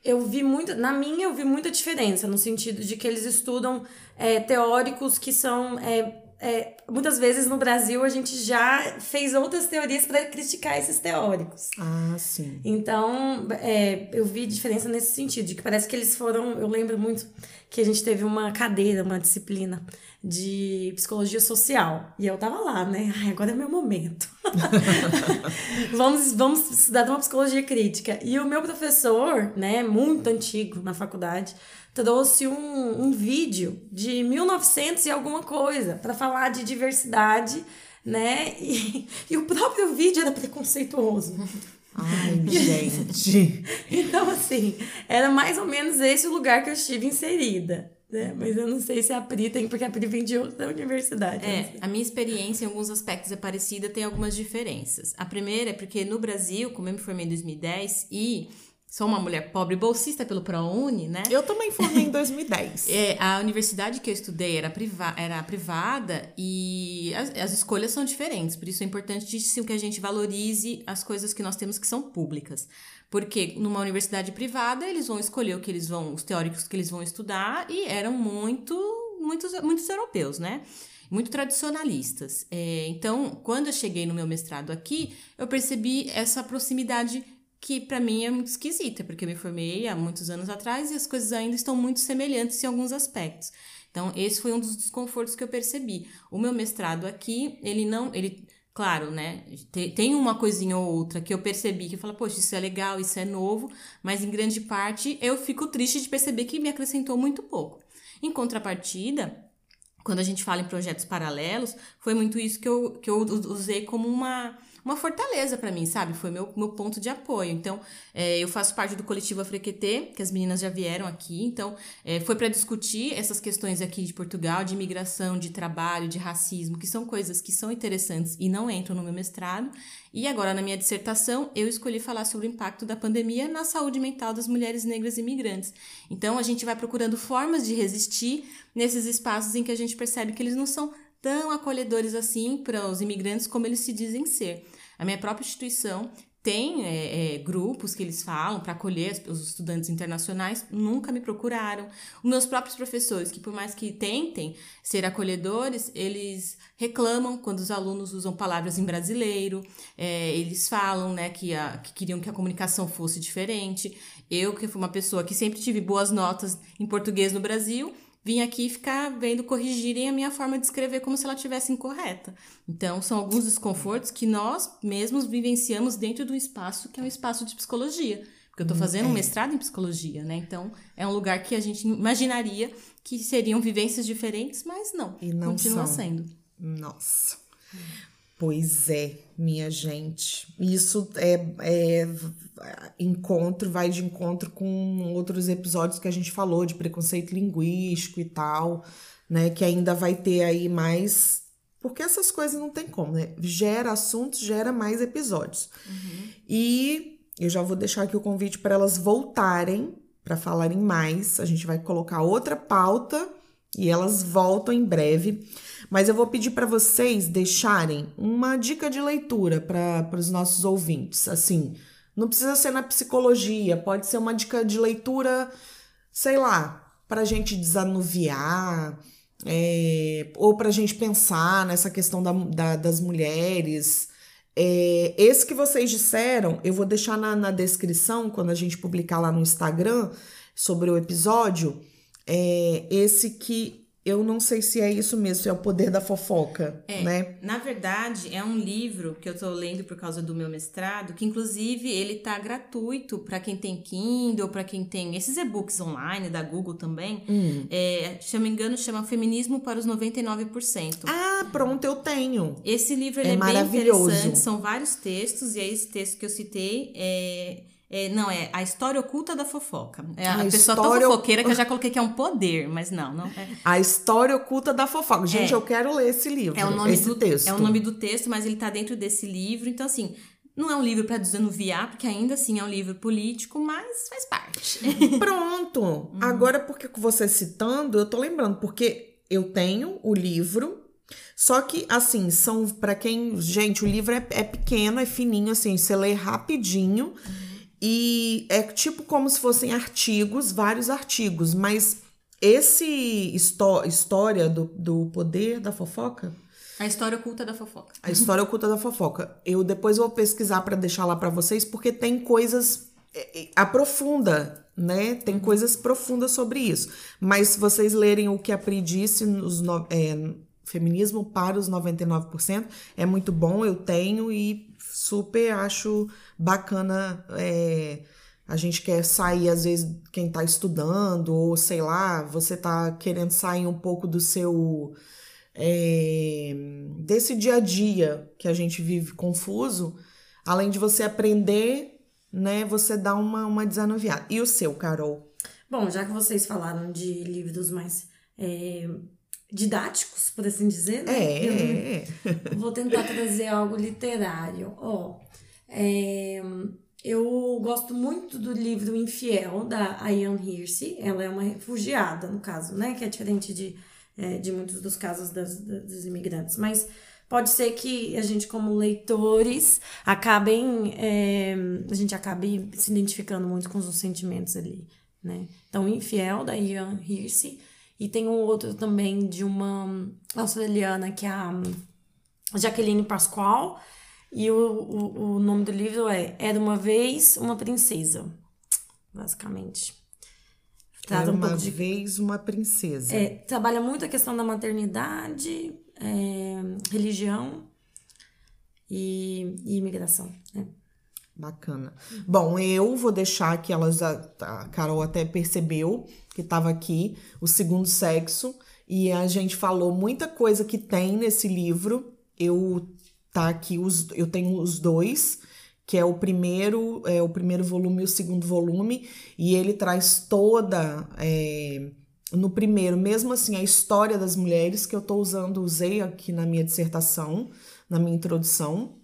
Eu vi muito, na minha eu vi muita diferença, no sentido de que eles estudam é, teóricos que são é, é, muitas vezes no Brasil a gente já fez outras teorias para criticar esses teóricos. Ah, sim. Então, é, eu vi diferença nesse sentido, de que parece que eles foram. Eu lembro muito que a gente teve uma cadeira, uma disciplina de psicologia social. E eu tava lá, né? Ai, agora é meu momento. <laughs> vamos, vamos estudar uma psicologia crítica. E o meu professor, né, muito antigo na faculdade, trouxe um, um vídeo de 1900 e alguma coisa para falar de diversidade, né? E, e o próprio vídeo era preconceituoso. Ai, <laughs> gente. então, assim, era mais ou menos esse o lugar que eu estive inserida. Né? Mas eu não sei se a Pri tem, porque a Pri vem de outra universidade. É, a minha experiência em alguns aspectos é parecida, tem algumas diferenças. A primeira é porque no Brasil, como eu me formei em 2010 e Sou uma mulher pobre bolsista pelo ProUni, né? Eu também formei em 2010. <laughs> É, a universidade que eu estudei era, priva era privada e as, as, escolhas são diferentes. Por isso é importante que a gente valorize as coisas que nós temos que são públicas. Porque numa universidade privada, eles vão escolher o que eles vão, os teóricos que eles vão estudar, e eram muito, muitos, muitos europeus, né? muito tradicionalistas. É, então, quando eu cheguei no meu mestrado aqui, eu percebi essa proximidade que para mim é muito esquisita, porque eu me formei há muitos anos atrás e as coisas ainda estão muito semelhantes em alguns aspectos. Então, esse foi um dos desconfortos que eu percebi. O meu mestrado aqui, ele não, ele Claro, né? Tem uma coisinha ou outra que eu percebi que eu falo, poxa, isso é legal, isso é novo, mas em grande parte eu fico triste de perceber que me acrescentou muito pouco. Em contrapartida, quando a gente fala em projetos paralelos, foi muito isso que eu, que eu usei como uma uma fortaleza para mim, sabe? Foi meu, meu ponto de apoio. Então, é, eu faço parte do coletivo Afrequetê, que as meninas já vieram aqui. Então, é, foi para discutir essas questões aqui de Portugal, de imigração, de trabalho, de racismo, que são coisas que são interessantes e não entram no meu mestrado. E agora, na minha dissertação, eu escolhi falar sobre o impacto da pandemia na saúde mental das mulheres negras imigrantes. Então, a gente vai procurando formas de resistir nesses espaços em que a gente percebe que eles não são tão acolhedores assim para os imigrantes como eles se dizem ser. A minha própria instituição tem é, é, grupos que eles falam para acolher os estudantes internacionais, nunca me procuraram. Os meus próprios professores, que por mais que tentem ser acolhedores, eles reclamam quando os alunos usam palavras em brasileiro, é, eles falam né, que, a, que queriam que a comunicação fosse diferente. Eu, que fui uma pessoa que sempre tive boas notas em português no Brasil, vim aqui ficar vendo corrigirem a minha forma de escrever como se ela tivesse incorreta. Então, são alguns desconfortos que nós mesmos vivenciamos dentro do espaço que é um espaço de psicologia. Porque eu estou fazendo um é. mestrado em psicologia, né? Então, é um lugar que a gente imaginaria que seriam vivências diferentes, mas não. E não continua são. sendo. Nossa. Pois é, minha gente. Isso é, é encontro, vai de encontro com outros episódios que a gente falou de preconceito linguístico e tal, né? Que ainda vai ter aí mais. Porque essas coisas não tem como, né? Gera assuntos, gera mais episódios. Uhum. E eu já vou deixar aqui o convite para elas voltarem para falarem mais. A gente vai colocar outra pauta e elas voltam em breve. Mas eu vou pedir para vocês deixarem uma dica de leitura para os nossos ouvintes. Assim, não precisa ser na psicologia, pode ser uma dica de leitura, sei lá, para a gente desanuviar, é, ou para a gente pensar nessa questão da, da, das mulheres. É, esse que vocês disseram, eu vou deixar na, na descrição, quando a gente publicar lá no Instagram sobre o episódio. É, esse que eu não sei se é isso mesmo, se é o poder da fofoca, é, né? Na verdade, é um livro que eu tô lendo por causa do meu mestrado, que inclusive ele tá gratuito para quem tem Kindle, para quem tem esses e-books online da Google também. Hum. É, se eu me engano, chama Feminismo para os 99%. Ah, pronto, eu tenho. Esse livro é, é bem interessante, são vários textos, e é esse texto que eu citei é é, não, é a história oculta da fofoca. É a, a pessoa tão fofoqueira que eu já coloquei que é um poder, mas não, não é. A história oculta da fofoca. Gente, é. eu quero ler esse livro. É o nome esse do texto. É o nome do texto, mas ele tá dentro desse livro. Então, assim, não é um livro para desanuviar, porque ainda assim é um livro político, mas faz parte. <laughs> Pronto. Uhum. Agora, porque você citando, eu tô lembrando, porque eu tenho o livro Só que, assim, são para quem. Gente, o livro é, é, pequeno, é fininho, assim, você lê rapidinho. Uhum. E é tipo como se fossem artigos, vários artigos, mas esse histó história do, do poder da fofoca. A história oculta da fofoca. A história oculta da fofoca. Eu depois vou pesquisar para deixar lá para vocês, porque tem coisas. É, é, aprofunda, né? Tem uhum. coisas profundas sobre isso. Mas se vocês lerem o que a Pri disse nos, é, Feminismo para os 99%. É muito bom, eu tenho e super acho bacana. É, a gente quer sair, às vezes, quem está estudando, ou sei lá, você está querendo sair um pouco do seu. É, desse dia a dia que a gente vive confuso, além de você aprender, né, você dá uma, uma desanuviada. E o seu, Carol? Bom, já que vocês falaram de livros mais é, didáticos, por assim dizer, né? É. Eu <laughs> vou tentar trazer algo literário. Ó, oh, é, eu gosto muito do livro Infiel, da Ian Hirsi. Ela é uma refugiada, no caso, né? Que é diferente de, é, de muitos dos casos das, das, dos imigrantes. Mas pode ser que a gente, como leitores, acabem... É, a gente acabe se identificando muito com os sentimentos ali, né? Então, Infiel, da Ian Hirsi e tem um outro também de uma australiana que é a Jaqueline Pascoal. E o, o, o nome do livro é Era uma Vez uma Princesa, basicamente. Era um uma de, vez uma princesa. É, trabalha muito a questão da maternidade, é, religião e, e imigração. Né? Bacana. Bom, eu vou deixar que elas. A, a Carol até percebeu que estava aqui, o segundo sexo, e a gente falou muita coisa que tem nesse livro. Eu tá aqui os, eu tenho os dois, que é o primeiro, é o primeiro volume e o segundo volume, e ele traz toda é, no primeiro, mesmo assim, a história das mulheres que eu estou usando, usei aqui na minha dissertação, na minha introdução.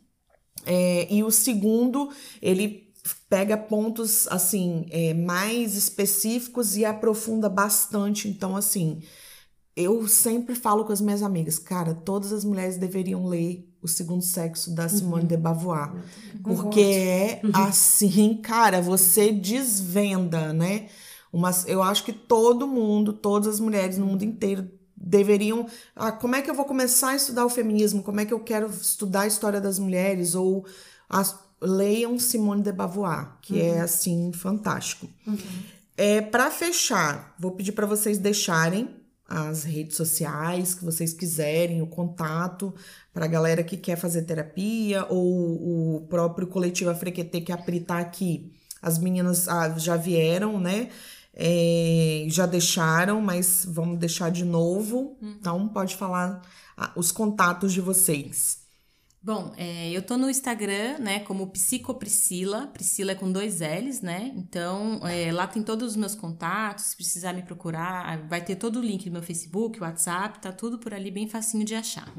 É, e o segundo, ele pega pontos assim é, mais específicos e aprofunda bastante. Então, assim, eu sempre falo com as minhas amigas, cara, todas as mulheres deveriam ler O Segundo Sexo da Simone uhum. de Beauvoir, uhum. porque é uhum. assim, cara, você desvenda, né? Umas, eu acho que todo mundo, todas as mulheres no mundo inteiro deveriam. Ah, como é que eu vou começar a estudar o feminismo? Como é que eu quero estudar a história das mulheres? Ou as, leiam Simone de Beauvoir, que é, uhum. é assim fantástico. Uhum. É, para fechar, vou pedir para vocês deixarem as redes sociais que vocês quiserem, o contato para a galera que quer fazer terapia ou o próprio coletivo Afrequetê que a Pri tá aqui. As meninas ah, já vieram, né? É, já deixaram, mas vamos deixar de novo. Uhum. Então, pode falar os contatos de vocês. Bom, é, eu tô no Instagram, né, como Psicopriscila. Priscila é com dois L's, né? Então, é, lá tem todos os meus contatos. Se precisar me procurar, vai ter todo o link do meu Facebook, WhatsApp, tá tudo por ali bem facinho de achar.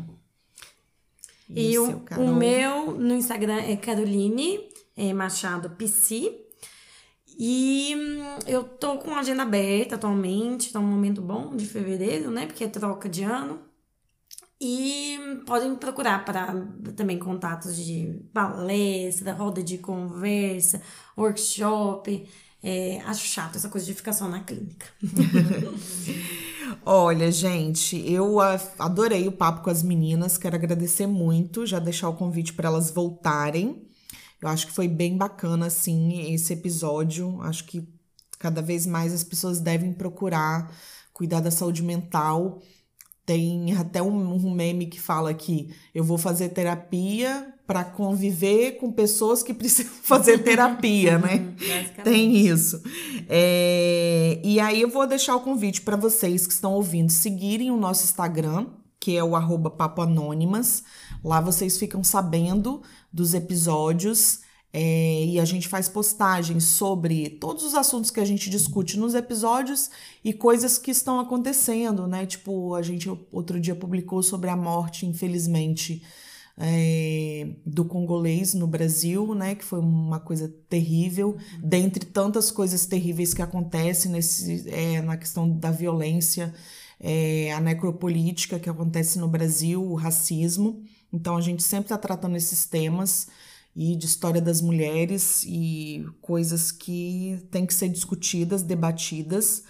E, e o, o, meu no Instagram é Caroline é, Machado Psi. E hum, eu tô com a agenda aberta atualmente, tá um momento bom de fevereiro, né? Porque é troca de ano. E podem me procurar para também contatos de palestra, roda de conversa, workshop. É, acho chato essa coisa de ficar só na clínica. <laughs> Olha, gente, eu adorei o papo com as meninas. Quero agradecer muito, já deixar o convite para elas voltarem. Eu acho que foi bem bacana, assim, esse episódio. Acho que cada vez mais as pessoas devem procurar cuidar da saúde mental tem até um, meme que fala que eu vou fazer terapia para conviver com pessoas que <laughs> precisam fazer terapia, né? Tem isso. É, e aí eu vou deixar o convite para vocês que estão ouvindo seguirem o nosso Instagram, que é o arroba Papo Anônimas. Lá vocês ficam sabendo dos episódios. É, e a gente faz postagens sobre todos os assuntos que a gente discute nos episódios e coisas que estão acontecendo, né? Tipo, a gente outro dia publicou sobre a morte, infelizmente, é, do congolês no Brasil, né? Que foi uma coisa terrível, dentre tantas coisas terríveis que acontecem nesse, é, na questão da violência é, a necropolítica que acontece no Brasil, o racismo. Então a gente sempre está tratando esses temas e de história das mulheres e coisas que têm que ser discutidas, debatidas.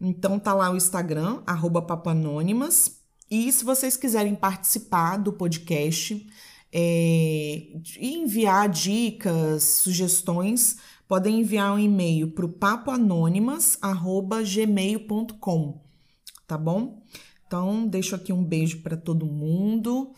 Então tá lá o Instagram, arroba papanônimas. E se vocês quiserem participar do podcast é, e enviar dicas, sugestões, podem enviar um e-mail para o papoanônimas.gmail.com, tá bom? Então, deixo aqui um beijo para todo mundo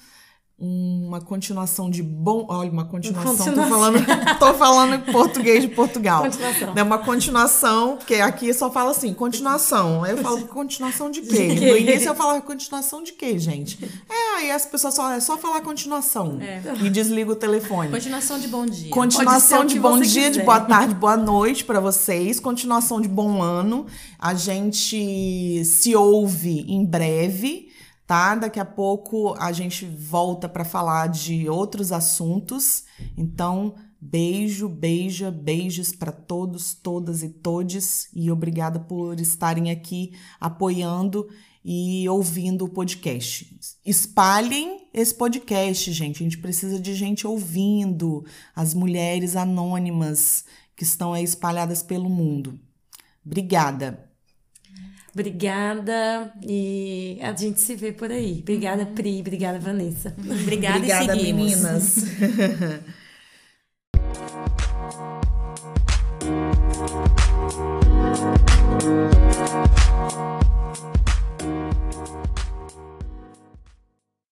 uma continuação de bom. Olha, uma continuação. continuação. Tô, falando, <laughs> tô falando em português de Portugal. Continuação. É uma continuação, porque aqui só fala assim, continuação. Aí eu falo, continuação de quê? De quê? No início eu falo, continuação de quê, gente? É, aí as pessoas falam, é só falar continuação. É. E desliga o telefone. Continuação de bom dia. Continuação de bom dia, quiser. de boa tarde, boa noite para vocês. Continuação de bom ano. A gente se ouve em breve tá? Daqui a pouco a gente volta para falar de outros assuntos. Então, beijo, beija, beijos para todos, todas e todes e obrigada por estarem aqui apoiando e ouvindo o podcast. Espalhem esse podcast, gente. A gente precisa de gente ouvindo, as mulheres anônimas que estão aí espalhadas pelo mundo. Obrigada. Obrigada e a gente se vê por aí. Obrigada, Pri. Obrigada, Vanessa. Obrigada, obrigada e seguimos. meninas. <laughs>